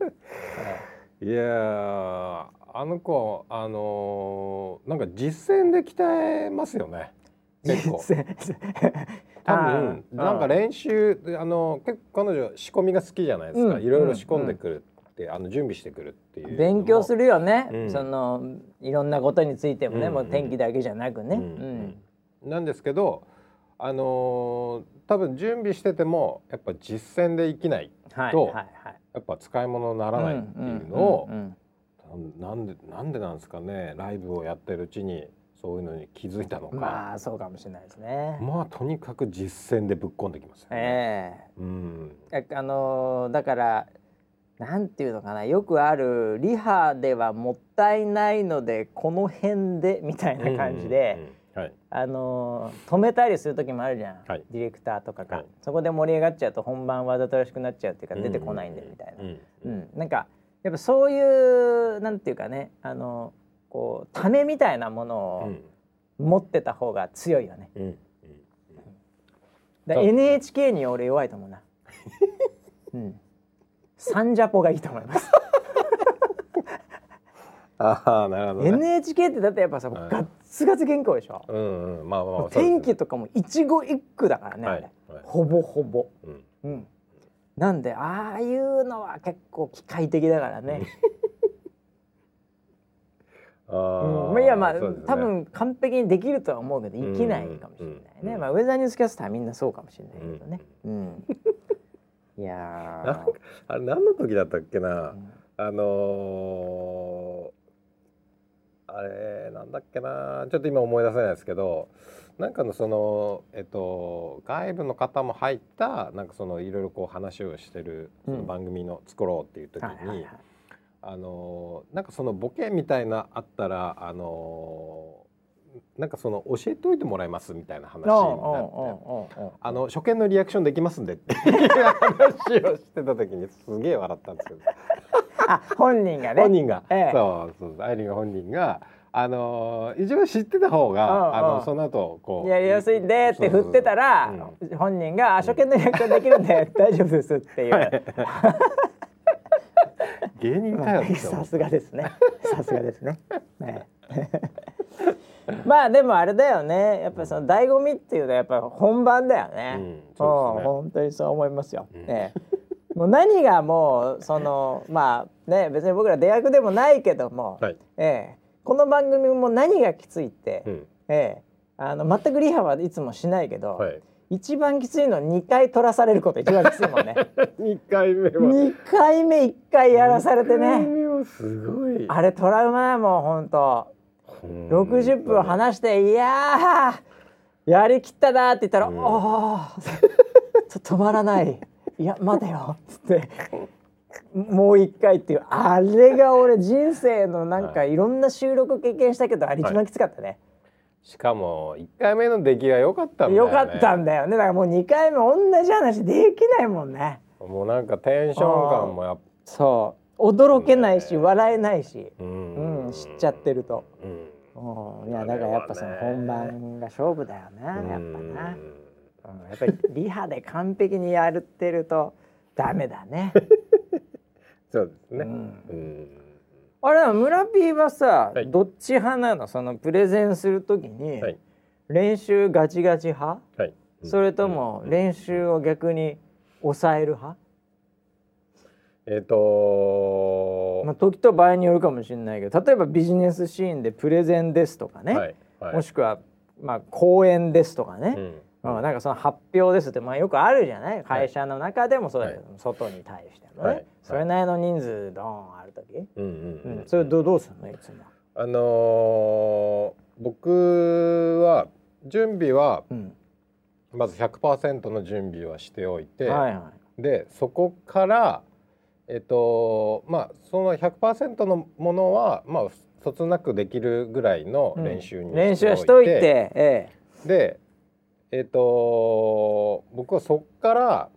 えい。やーあの子あのーなんか実践で鍛えますよね。ー結構。多あ分ー。なんか練習あの結構彼女仕込みが好きじゃないですか、うん。いろいろ仕込んでくるって、あの準備してくるっていう勉強するるよね、うん。そのいろんなことについてもね、うん。もう天気だけじゃなくね。ううん。んなんですけどあのー多分準備しててもやっぱ実践で生きないと。やっぱ使い物にならないっていうのをなんでなんでなんですかねライブをやってるうちにそういうのに気づいたのか、まあそうかもしれないですね。まあとにかく実践でぶっ込んできますよね。えうんえあのーだからなんていうのかなよくあるリハではもったいないのでこの辺でみたいな感じで、うんうんうんはい。あのー止めたりする時もあるじゃん、はい。ディレクターとかが、はい。そこで盛り上がっちゃうと本番わざとらしくなっちゃうっていうか出てこないんでみたいな、うん。うん。なんかやっぱそういうなんていうかねあのこうためみたいなものうをん。持ってた方が強いよね。うん。だ NHK に俺弱いと思うな。うん、サンジャポがいいと思います。ああなるほど、ね。NHK ってだってやっぱさ、はい。ガッツガツ原稿でしょ？うんうん。まあまあね。天気とかも一語一句だからね、はいはい。ほぼほぼ。うん。うん。なんでああいうのは結構機械的だからね。あうん。ーまあいやまあ、ね。多分完璧にできるとは思うけどできないかもしれないね、うん。まあウェザーニュースキャスターはみんなそうかもしれないけどね、うん。いやあれ何の時だったっけな、ーあのーあれなんだっけな。ちょっと今思い出せないですけどなんかのそのえっと外部の方も入ったなんかそのいろいろこう話をしてるその番組の作ろうっていう時に、はいはいはい。あのーなんかそのボケみたいなあったらあのーなんかその教えておいてもらいますみたいな話になって。あの初見のリアクションできますんでっていう話をしてた時にすげえ笑ったんですけどあ本人がね。本人が、ええ。そうそうアイリンが本人があのー一番知ってた方が、うんうん。あのその後こう。やりやすいんでって振ってたら本人があ「初見のリアクションできるんで 大丈夫です」っていう、芸人かよさう。すがですね。さすがですね。ね。まあでもあれだよね。やっぱその醍醐味っていうのはやっぱ本番だよね、うん。うんそうね。本当にそう思いますよ、うん。ええもう何がもうそのまあね別に僕ら出役でもないけども、はい、ええこの番組も何がきついって、うん。ええあの全くリハはいつもしないけど、はい、一番きついのは2回取らされること一番きついもんね。2回目は。2回目1回やらされて2回ね目はすごい。あれトラウマやもんほんと。60分話して「いやーやりきったな」って言ったら「うん。ああちょっと止まらないいや待てよ」っつって。もう一回っていうあれが俺人生のなんかはい。いろんな収録経験したけどあれ一番きつかったね、しかも1回目の出来が良かったんだよよねかったんだよね。だからもう2回目同じ話できないもんね。もうなんかテンション感もやっぱ。そう。驚けないしね。笑えないし、ううんん、知っちゃってると、うん。うん、いやだからやっぱその本番が勝負だよねやっぱな、うんうん、やっぱりリハで完璧にやるってるとダメだね。そうですね。うん。うん。あれは村 P はさ、はい。どっち派なの？そのプレゼンするときに、はい。練習ガチガチ派、はい。それとも練習を逆に抑える派、えっとまあ、時と場合によるかもしれないけど例えばビジネスシーンでプレゼンですとかね、はい。はい。もしくは、まあ、講演ですとかね、うんうん、なんかその発表ですって、まあ、よくあるじゃない？会社の中でもそうだけど、外に対してもね、はい。それなりの人数ドーンある時、うんうんううん。ん。それどどうするの？いつも。あのー僕は準備はうん。まず100%の準備はしておいて、はいはい。でそこからえっとまあその100%のものはまあそつなくできるぐらいのうん練習に練習はしといて、え。でえっ、と僕はそっから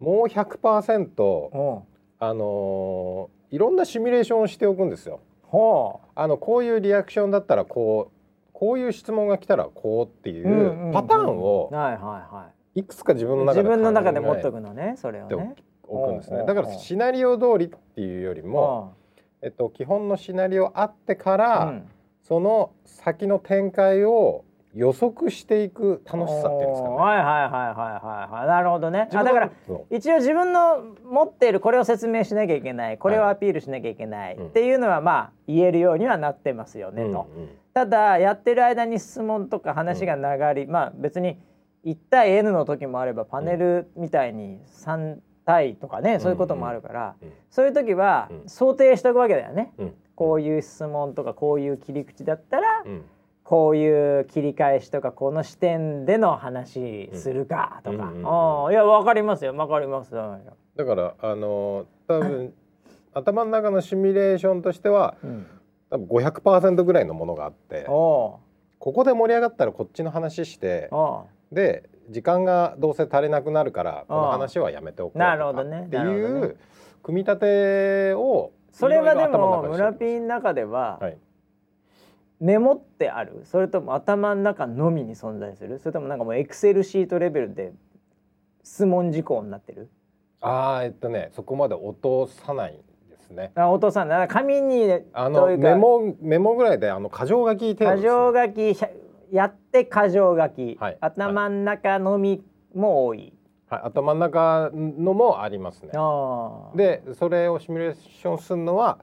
もう100%え、おう。あのーいろんなシミュレーションをしておくんですよ。ほあのこういうリアクションだったらこうこういう質問が来たらこうっていうパターンをはいくつか自分の中で自分の中で持っ考とくのねそれをね。おくんですね。だからシナリオ通りっていうよりも、えっと、基本のシナリオあってから、うん。その先の展開を予測していく楽しさっていうんですかね。はいはいはいはいはいはい。なるほどね。あだから一応自分の持っているこれを説明しなきゃいけない。これをアピールしなきゃいけない、うん。っていうのはまあ言えるようにはなってますよねと。うんうん。ただやってる間に質問とか話が流り、まあ別に1対 N の時もあればパネルみたいに3対とかね、そういうこともあるから、うんそういう時はうん。想定しておくわけだよね。うん。こういう質問とかこういう切り口だったら、うんこういう切り返しとかこの視点での話するかとか、ああいやわかりますよ。わかります。よ、だからあの多分頭の中のシミュレーションとしてはうん、多分500%ぐらいのものがあっておここで盛り上がったらこっちの話してで時間がどうせ足りなくなるからこの話はやめておこうとかなるほどね。っていう組み立てをうそれはでも村ピーの中でははいメモってある？それとも頭の中のみに存在する？それともなんかもうエクセルシートレベルで質問事項になってる？ああえっとねそこまで落とさないですね。あお父さんだから紙にあのというかメモメモぐらいであの箇条書き程度箇です、ね、条書きひゃやって箇条書き、はい。頭の中のみも多い、はい、頭の中のもありますね。でそれをシミュレーションするのは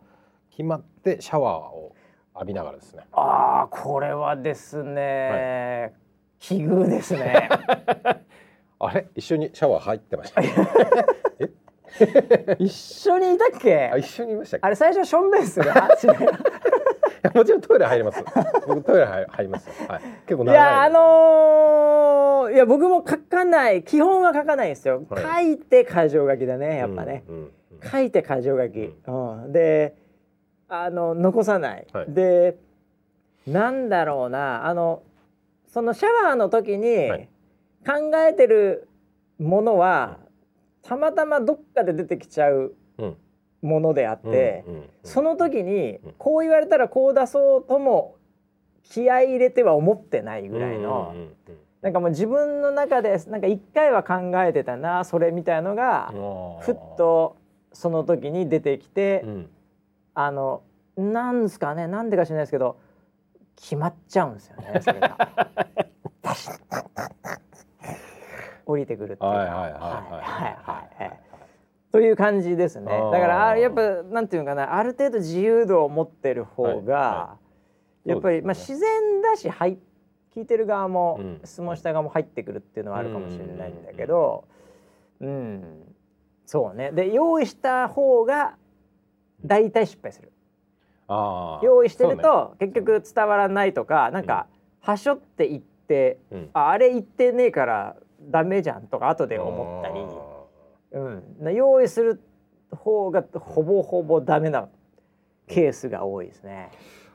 決まってシャワーを浴びながらですね。あーこれはですね、奇遇ですね。あれ？一緒にシャワー入ってました 一緒にいたっけ？あ一緒にいましたあれ最初しょんべんする。もちろんトイレ入ります。僕トイレ入入ります。よはい。結構長い。いやあのーいや僕も書かない。基本は書かないんですよ、は書いて箇条書きだねやっぱね、うんうんうん。書いて箇条書き、うん、であの残さない、はい。でなんだろうな。あのそのシャワーの時にはい。考えてるものは、たまたまどっかで出てきちゃううん。ものであって、うんうんうん。その時にうん。こう言われたらこう出そうとも気合い入れては思ってないぐらいの、うんうんうんなんかもう自分の中でなんか一回は考えてたなそれみたいのが、うんふっとその時に出てきて、うんあのなんですかねなんでか知らないですけど決まっちゃうんですよねそれが。降りてくるっていうか。はいはいはいはいはいはいはいという感じですね。だからあやっぱなんていうのかなある程度自由度を持ってる方が、はやっぱり、まあ、自然だし入聞いてる側も、うん。質問した側も入ってくるっていうのはあるかもしれないんだけどうん、そうね。で用意した方が大体失敗する。あー用意してると、結局伝わらないとかなんか、はしょって言ってねうん。ああれ言ってねえからダメじゃんとか後で思ったり。うん、な用意する方がほぼほぼダメなケースが多いですね。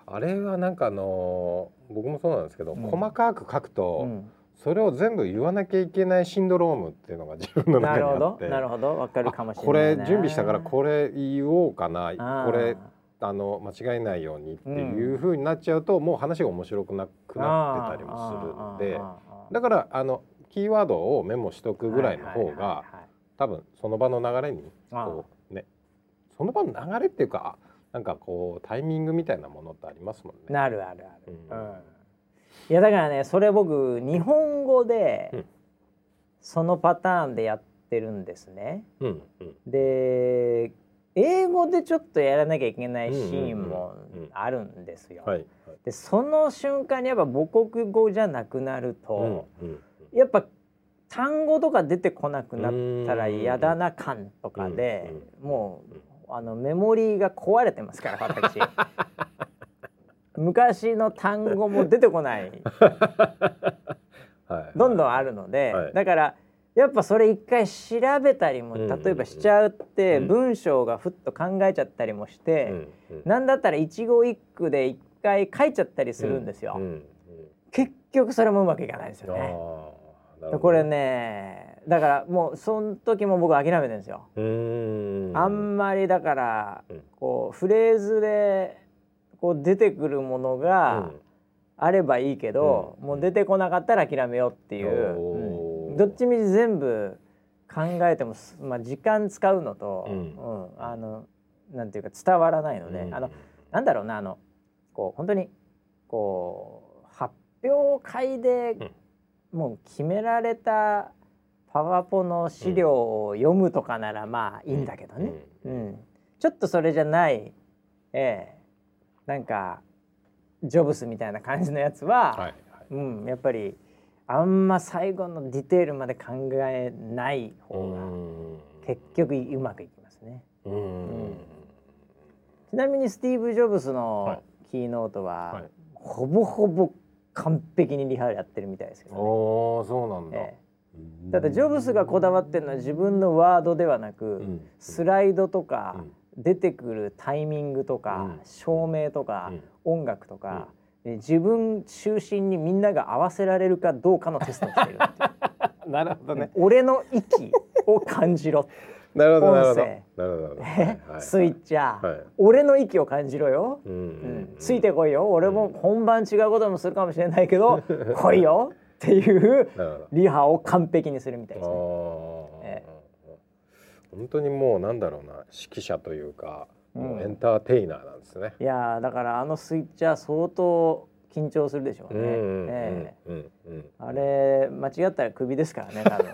あれはなんかあのー僕もそうなんですけど、うん。細かく書くと、うんそれを全部言わなきゃいけないシンドロームっていうのが自分のなるほ中にあって。どなるほどわかるかもしれないこれな準備したからこれ言おうかなこれあの間違えないようにっていう風になっちゃうと、もう話が面白くなくなってたりもするんで。だからあのキーワードをメモしとくぐらいの方が多分その場の流れにこうねその場の流れっていうかなんかこうタイミングみたいなものってありますもんね。なるあるある、うん。うんいやだからねそれ僕日本語でうん。そのパターンでやってるんですね。うんうん。で英語でちょっとやらなきゃいけないシーンもあるんですよ。でその瞬間にやっぱ母国語じゃなくなると、やっぱ単語とか出てこなくなったら嫌だな感とかで、もうあのメモリーが壊れてますから私 昔の単語も出てこない。はい。どんどんあるので、はい。だからやっぱそれ一回調べたりもうんうんうん。例えばしちゃうって、うん。文章がふっと考えちゃったりもして、うんうん。なんだったら一語一句で一回書いちゃったりするんですよ。うんうん結局それもうまくいかないんですよね。あーなるほど。これねだからもうその時も僕諦めてるんですよ。ん。あんまりだからうん。こうフレーズでこう出てくるものがあればいいけど、うん。もう出てこなかったら諦めようっていう、どっちみち全部考えてもす、まあ、時間使うのと、うん。うん。あのなんていうか伝わらないので、うん。あのなんだろうなあのこう本当にこう発表会でもう決められたパワポの資料を読むとかならまあいいんだけどね、うん。ちょっとそれじゃない、ええなんかジョブスみたいな感じのやつは、はいはい。うん、やっぱりあんま最後のディテールまで考えない方が結局うまくいきますね。うん。うんちなみにスティーブ・ジョブスはのキーノートは、はい。ほぼほぼ完璧にリハやってるみたいですけどね。おーそうなんだ。ええ。ただジョブスがこだわってるのは自分のワードではなく、うん。スライドとか、うん出てくるタイミングとか、うん。照明とか、うん。音楽とか、で自分中心にみんなが合わせられるかどうかのテストをしてるって なるほどね。俺の息を感じろ、なるほどなるほど。なるほど。はいはいスイッチャー、はい。俺の息を感じろよ、うんううん。ん。ついてこいよ。俺も本番違うこともするかもしれないけど 来いよ。っていうリハを完璧にするみたいですね。本当にもうなんだろうな指揮者というか、うんもうエンターテイナーなんですね。いやーだからあのスイッチは相当緊張するでしょうね。あれ間違ったらクビですからね多分。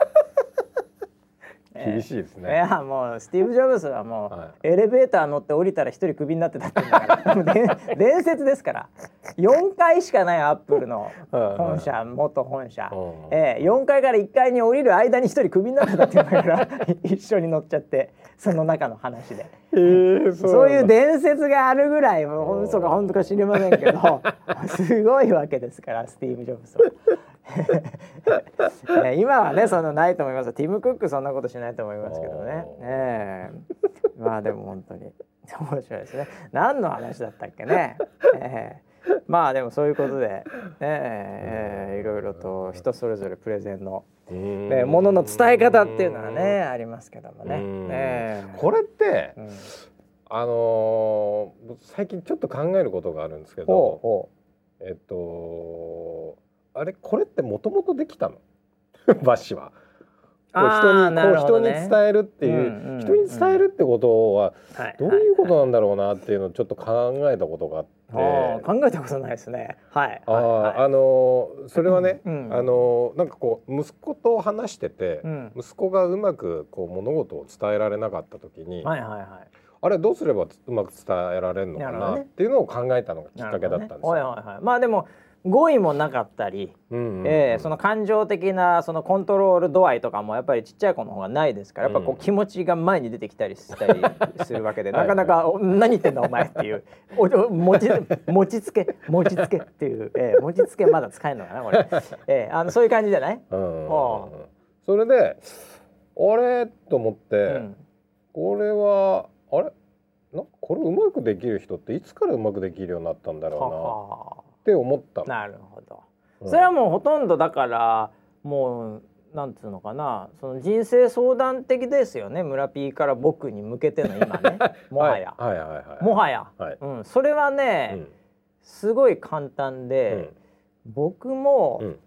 厳しいですいね。やもうスティーブ・ジョブズはもう、はエレベーター乗って降りたら一人クビになってたって言う伝 伝説ですから。4階しかないアップルの本社元本社、うんええ4階から1階に降りる間に一人クビになってたって言うんだから一緒に乗っちゃってその中の話で。えー、そういうで伝説があるぐらいもう嘘か本当か知りませんけど すごいわけですからスティーブ・ジョブズは。え 今はねそのないと思います。ティム・クックそんなことしないと思いますけどね。おー。ええ。まあでも本当に。面白いですね。何の話だったっけね。ええ。まあでもそういうことで、ねええいろいろと人それぞれプレゼンの、ね、ものの伝え方っていうのはねありますけどもね。うん。ええ。これって、うん。あのー最近ちょっと考えることがあるんですけどほえっとあれこれってもともとできたの？バシは。人にね人に伝えるっていう、うんうん人に伝えるってことはどういうことなんだろうなっていうのをちょっと考えたことがあって。考えたことないですね。はい。あー、はいあのーそれはね、うんあのーなんかこう息子と話してて、うん息子がうまくこう物事を伝えられなかった時に、はいはいはい。あれどうすればうまく伝えられるのかなっていうのを考えたのがきっかけだったんですよ。はいはいはい。まあでも語彙もなかったり、えーその感情的なそのコントロール度合いとかもやっぱりちっちゃい子の方がないですからやっぱこう気持ちが前に出てきたりしたりするわけではい。なかなかお何言ってんだお前っていうおお餅餅つけ餅つけっていう、えー、餅つけまだ使えるのかなこれ、えー、あのそういう感じじゃない、それであれと思って、うん。これはあれ？なこれうまくできる人っていつからうまくできるようになったんだろうな。はって思ったなるほど。うん。それはもうほとんどだからもうなんつうのかな。その人生相談的ですよね。村 P から僕に向けての今ね。もはや、はい、はい。はい。はい。もはや、はい。うん、それはね、うん。すごい簡単で、僕も、うん。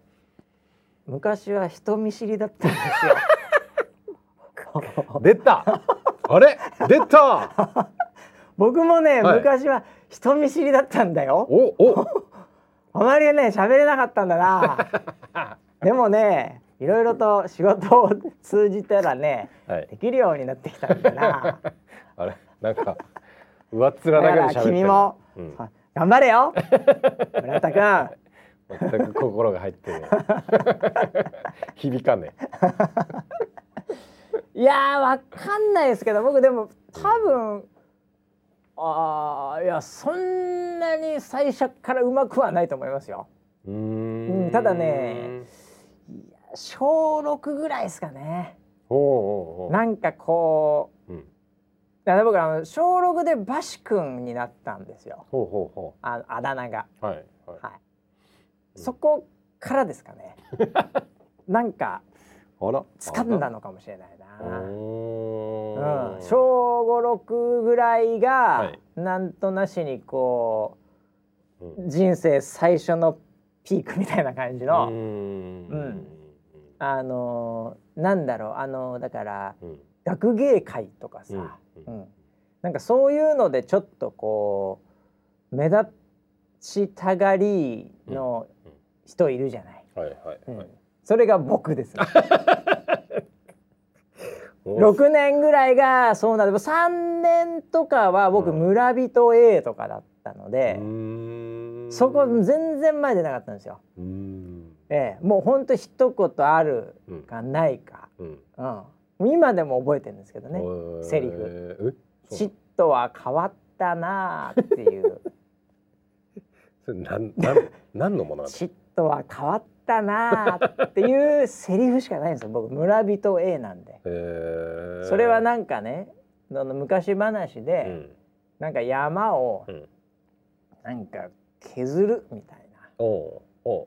昔は人見知りだったんですよ。う ん出た。あれ？出た。僕もね、はい。昔は人見知りだったんだよ。おおあまりね喋れなかったんだな。でもねいろいろと仕事を通じたらねはいできるようになってきたんだな。あれなんか上っ面だけで喋君も、うんあ頑張れよ村田君。全く心が入ってね 響かねいやーわかんないですけど僕でも多分あーいやそんなに最初からうまくはないと思いますよ。うん。ただねいや小6ぐらいですかね。おうおうおう。なんかこううん。だ僕あの小6でバシ君になったんですよ。ほうほうほああだ名が。うはいはい。はい、うん。そこからですかね。なんかあら掴んだのかもしれないな。ううん、小五六ぐらいが、はい。なんとなしにこう人生最初のピークみたいな感じの、うーん。うん。あのーなんだろうあのーだからうん。学芸会とかさ、ううん。ん。なんかそういうのでちょっとこう目立ちたがりのうん。人いるじゃない。はいはいうん。はいそれが僕です、ね。お6年ぐらいがそうなんで3年とかは僕うん村人 A とかだったので、うーん。そこ全然前出なかったんですよ。うーん。ええ、もうほんと一言あるうんかないか、うん。うん、今でも覚えてるんですけどねえー。セリフ「え？嫉妬は変わったな」っていう。それなんなん何のも「の嫉妬は変わったな」っていうセリフしかないんですよ。僕村人 A なんで。えー。それはなんかね昔話で、うん。なんか山をうん。なんか削るみたいな。おうおう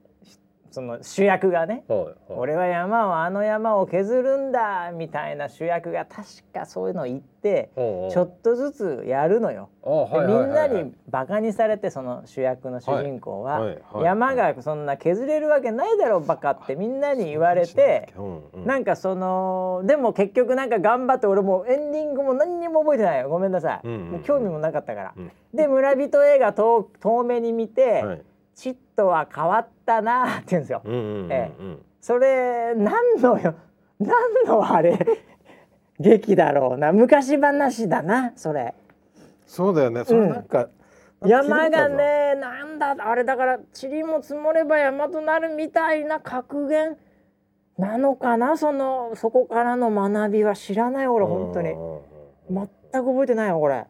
その主役がねはいはい。俺は山をあの山を削るんだみたいな主役が確かそういうのを言ってちょっとずつやるのよ。みんなにバカにされてその主役の主人公は、はいはいはい。山がそんな削れるわけないだろバカってみんなに言われて。うんうん。なんかそのでも結局なんか頑張って俺もうエンディングも何にも覚えてないよ。ごめんなさい、うんうんうん。もう興味もなかったから、うんで村人映画遠遠目に見て、はいチットは変わったなって言うんですよ、うんうんうんうん。えそれ何のよ何のあれ 劇だろうな。昔話だなそれ。そうだよね。それなんか山がねなんだあれだから塵も積もれば山となるみたいな格言なのかな？そのそこからの学びは知らない俺本当に。全く覚えてないよこれ。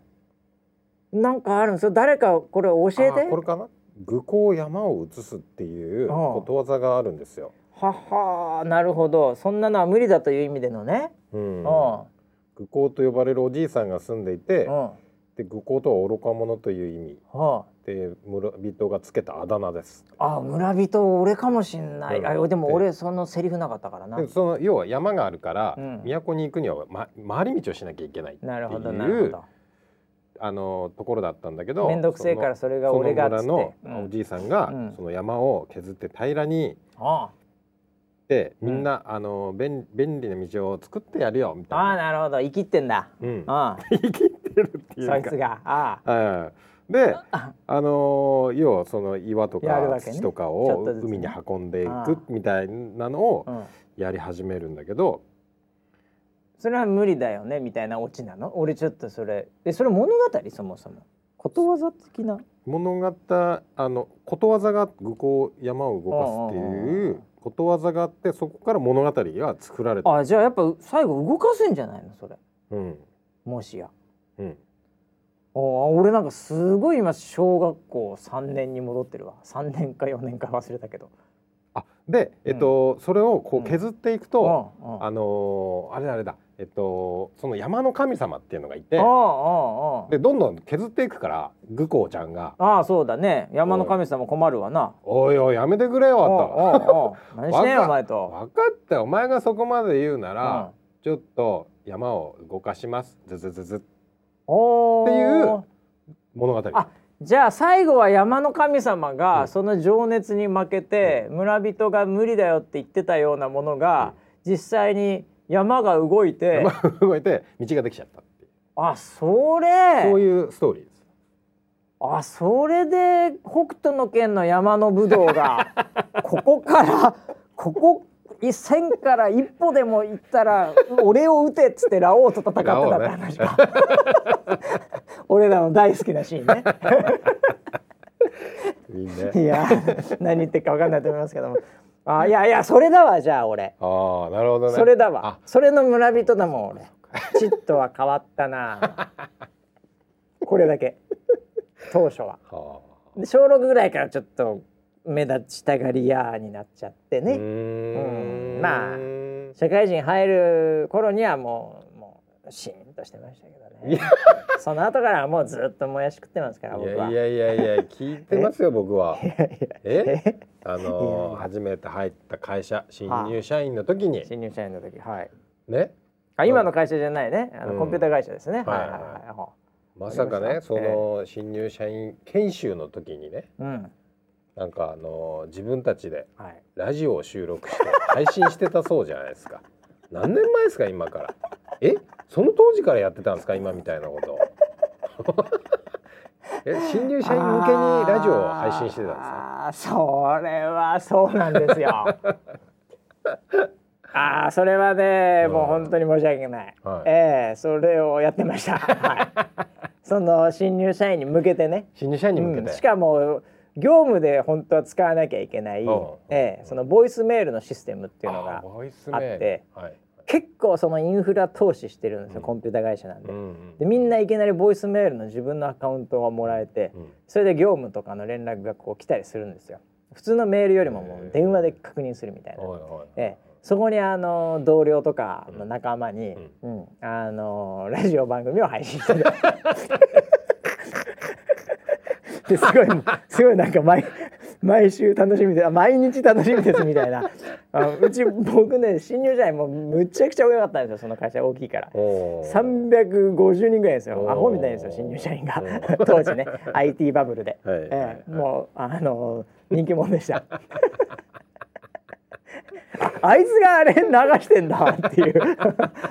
なんかあるんですよ。誰かこれ教えて。あこれかな？愚行山を移すっていうことわざがあるんですよ。ははなるほど。そんなのは無理だという意味でのね。うん。愚行と呼ばれるおじいさんが住んでいて、うんで愚行とは愚か者という意味。はで村人がつけたあだ名です。ああ村人俺かもしんない、うん。あでも俺そのセリフなかったからな。でその要は山があるから、うん。都に行くには、ま、回り道をしなきゃいけないっていなるほどなるうほどあのところだったんだけどめんどくせえからそれが俺がっつって。そのおじいさんが、うん。その山を削って平らにあでみんな、あの便便利な道を作ってやるよみたいああな。なるほど。生きってんだ。うん、あ 生きてるっていう。かそいつが。ああ。はいで、あのー要はその岩とか土とかを海に運んでいくみたいなのをうん。やり始めるんだけど、それは無理だよねみたいなオチなの？俺ちょっとそれ。えそれ物語？そもそも。ことわざ的な？物語あのことわざが愚行山を動かすってうんうんうんいううん。ことわざがあってそこから物語が作られた。あじゃあやっぱ最後動かすんじゃないのそれ？うん。もしや。うん、お俺なんかすごい今小学校3年に戻ってるわ。3年か4年か忘れたけど。あで、えっとそれをこう削っていくと、うんうん。あのーあれだあれだえっとその山の神様っていうのがいてでどんどん削っていくから愚行ちゃんが。ああそうだね。山の神様困るわな「おいおいやめてくれよ」と。何してんよお前と。分かったよお前がそこまで言うなら、うん。ちょっと山を動かします。ズズズズ。っていう物語。あじゃあ最後は山の神様うがん。その情熱に負けて村人が無理だよって言ってたようなものが実際に山が動いて山が動いて道ができちゃったっていう。あそれ。そういうストーリーです。あそれで北斗の拳の山の武道が ここからここ一線から一歩でも行ったら俺を撃てっつってラオウと戦ってたって話か、俺らの大好きなシーンね。いいねいや何言ってるか分かんないと思いますけどもあいやいやそれだわじゃあ俺。ああなるほどね。それだわ。あ。それの村人だもん俺。ちっとは変わったな。これだけ。当初は。はで小6ぐらいからちょっと目立ちたがり屋になっちゃってね。ーん。まあ社会人入る頃にはもうもうンとしてましたけどね。その後からはもうずっともやし食ってますからい僕は。やいやいやいや聞いてますよ僕は。え？あの初めて入った会社新入社員の時に。新入社員の時はい。ね？あ今の会社じゃないね。あのうん。コンピューター会社ですね、はいはいはい。はいはまさかねその新入社員研修の時にねいうん。なんかあのー自分たちではい。ラジオを収録して配信してたそうじゃないですか何年前ですか今から。え？その当時からやってたんですか今みたいなこと。え新入社員向けにラジオを配信してたんですか？あーそれはそうなんですよ。ああそれはねもう本当に申し訳ない、はい。ええそれをやってました、はい、その新入社員に向けてね。新入社員に向けて、うんしかも業務で本当は使わなきゃいけない、うん。ええそのボイスメールのシステムっていうのあがあって。はい結構そのインフラ投資してるんですよ、うんコンピューター会社なんで。うんうんでみんないきなりボイスメールの自分のアカウントがもらえて、うんそれで業務とかの連絡がこう来たりするんですよ。普通のメールよりももう電話で確認するみたいな。ええ、そこにあの同僚とかの仲間に、ううんあのラジオ番組を配信する。ですごいすごいなんかマイ毎週楽しみであ毎日楽しみですみたいな。あうち僕ね新入社員もむちゃくちゃ多かったんですよその会社大きいから。おー。350人ぐらいですよ。アホみたいですよ新入社員が。当時ね IT バブルで、はいええもうあの人気者でしたあいつがあれ流してんだっていう。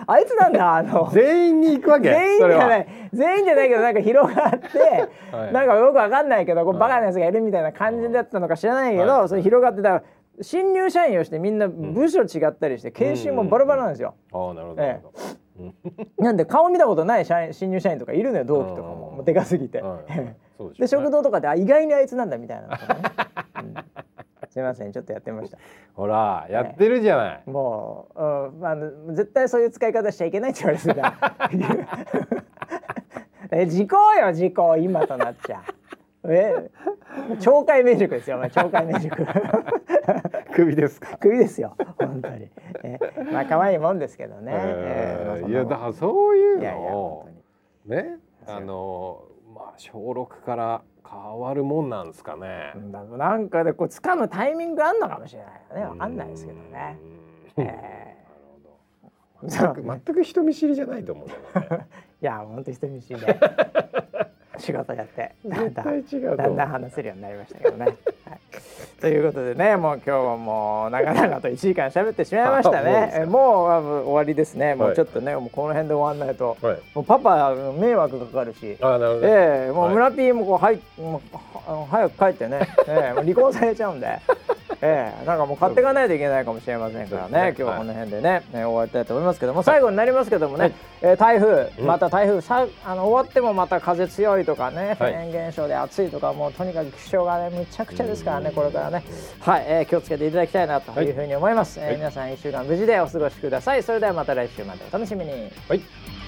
あいつなんだあの。全員に行くわけ？全員じゃない。全員じゃないけどなんか広がって、はい。なんかよくわかんないけどこうはい。バカなやつがいるみたいな感じだったのか知らないけど、はい。それ広がってた新入社員をしてみんな部署違ったりして研修もバラバラなんですよ。ああなるほどなるほど。なんで顔見たことない社員新入社員とかいるのよ同期とかも。うん。もうでかすぎて。はい でしょで食堂とかであ意外にあいつなんだみたいなね、うんすみませんちょっとやってました。ほらやってるじゃないもう、うん、まあ絶対そういう使い方しちゃいけないって言われてた。え時効よ時効今となっちゃ。え懲戒免職ですよ、お前懲戒免職。首ですか？首ですよ本当に。えまあ可愛いもんですけどね。えーいやだからそういうのを。ねあのまあ小六から変わるもんなんですかね。だなんかでこう掴むタイミングあんのかもしれないよね。わかんないですけどね。うん。えなるほど。そう全く人見知りじゃないと思うね。いや本当人見知りで仕事やってだんだんだんだん話せるようになりましたけどね。はい、ということでねもう今日はもう長々と1時間喋ってしまいました あもうもう終わりですね。もはい。うちょっとね、もうこの辺で終わんないと、はい。もうパパ迷惑かかるし。あなるほど。ええもうはい村 P もこうはいもう早く帰ってね、ええもう離婚されちゃうんで、ええなんかもう買っていかないといけないかもしれませんからね。ね。今日はこの辺でね、ね終わりたいと思いますけども、最後になりますけどもね、はい。えー台風。うんまた台風さあの終わってもまた風強いとかね、フはいェーン現象で暑いとかもうとにかく気象がねむちゃくちゃですからねこれからね、はい、えー気をつけていただきたいなというふうに思います。えーはい皆さん一週間無事でお過ごしください。それではまた来週までお楽しみに。はい。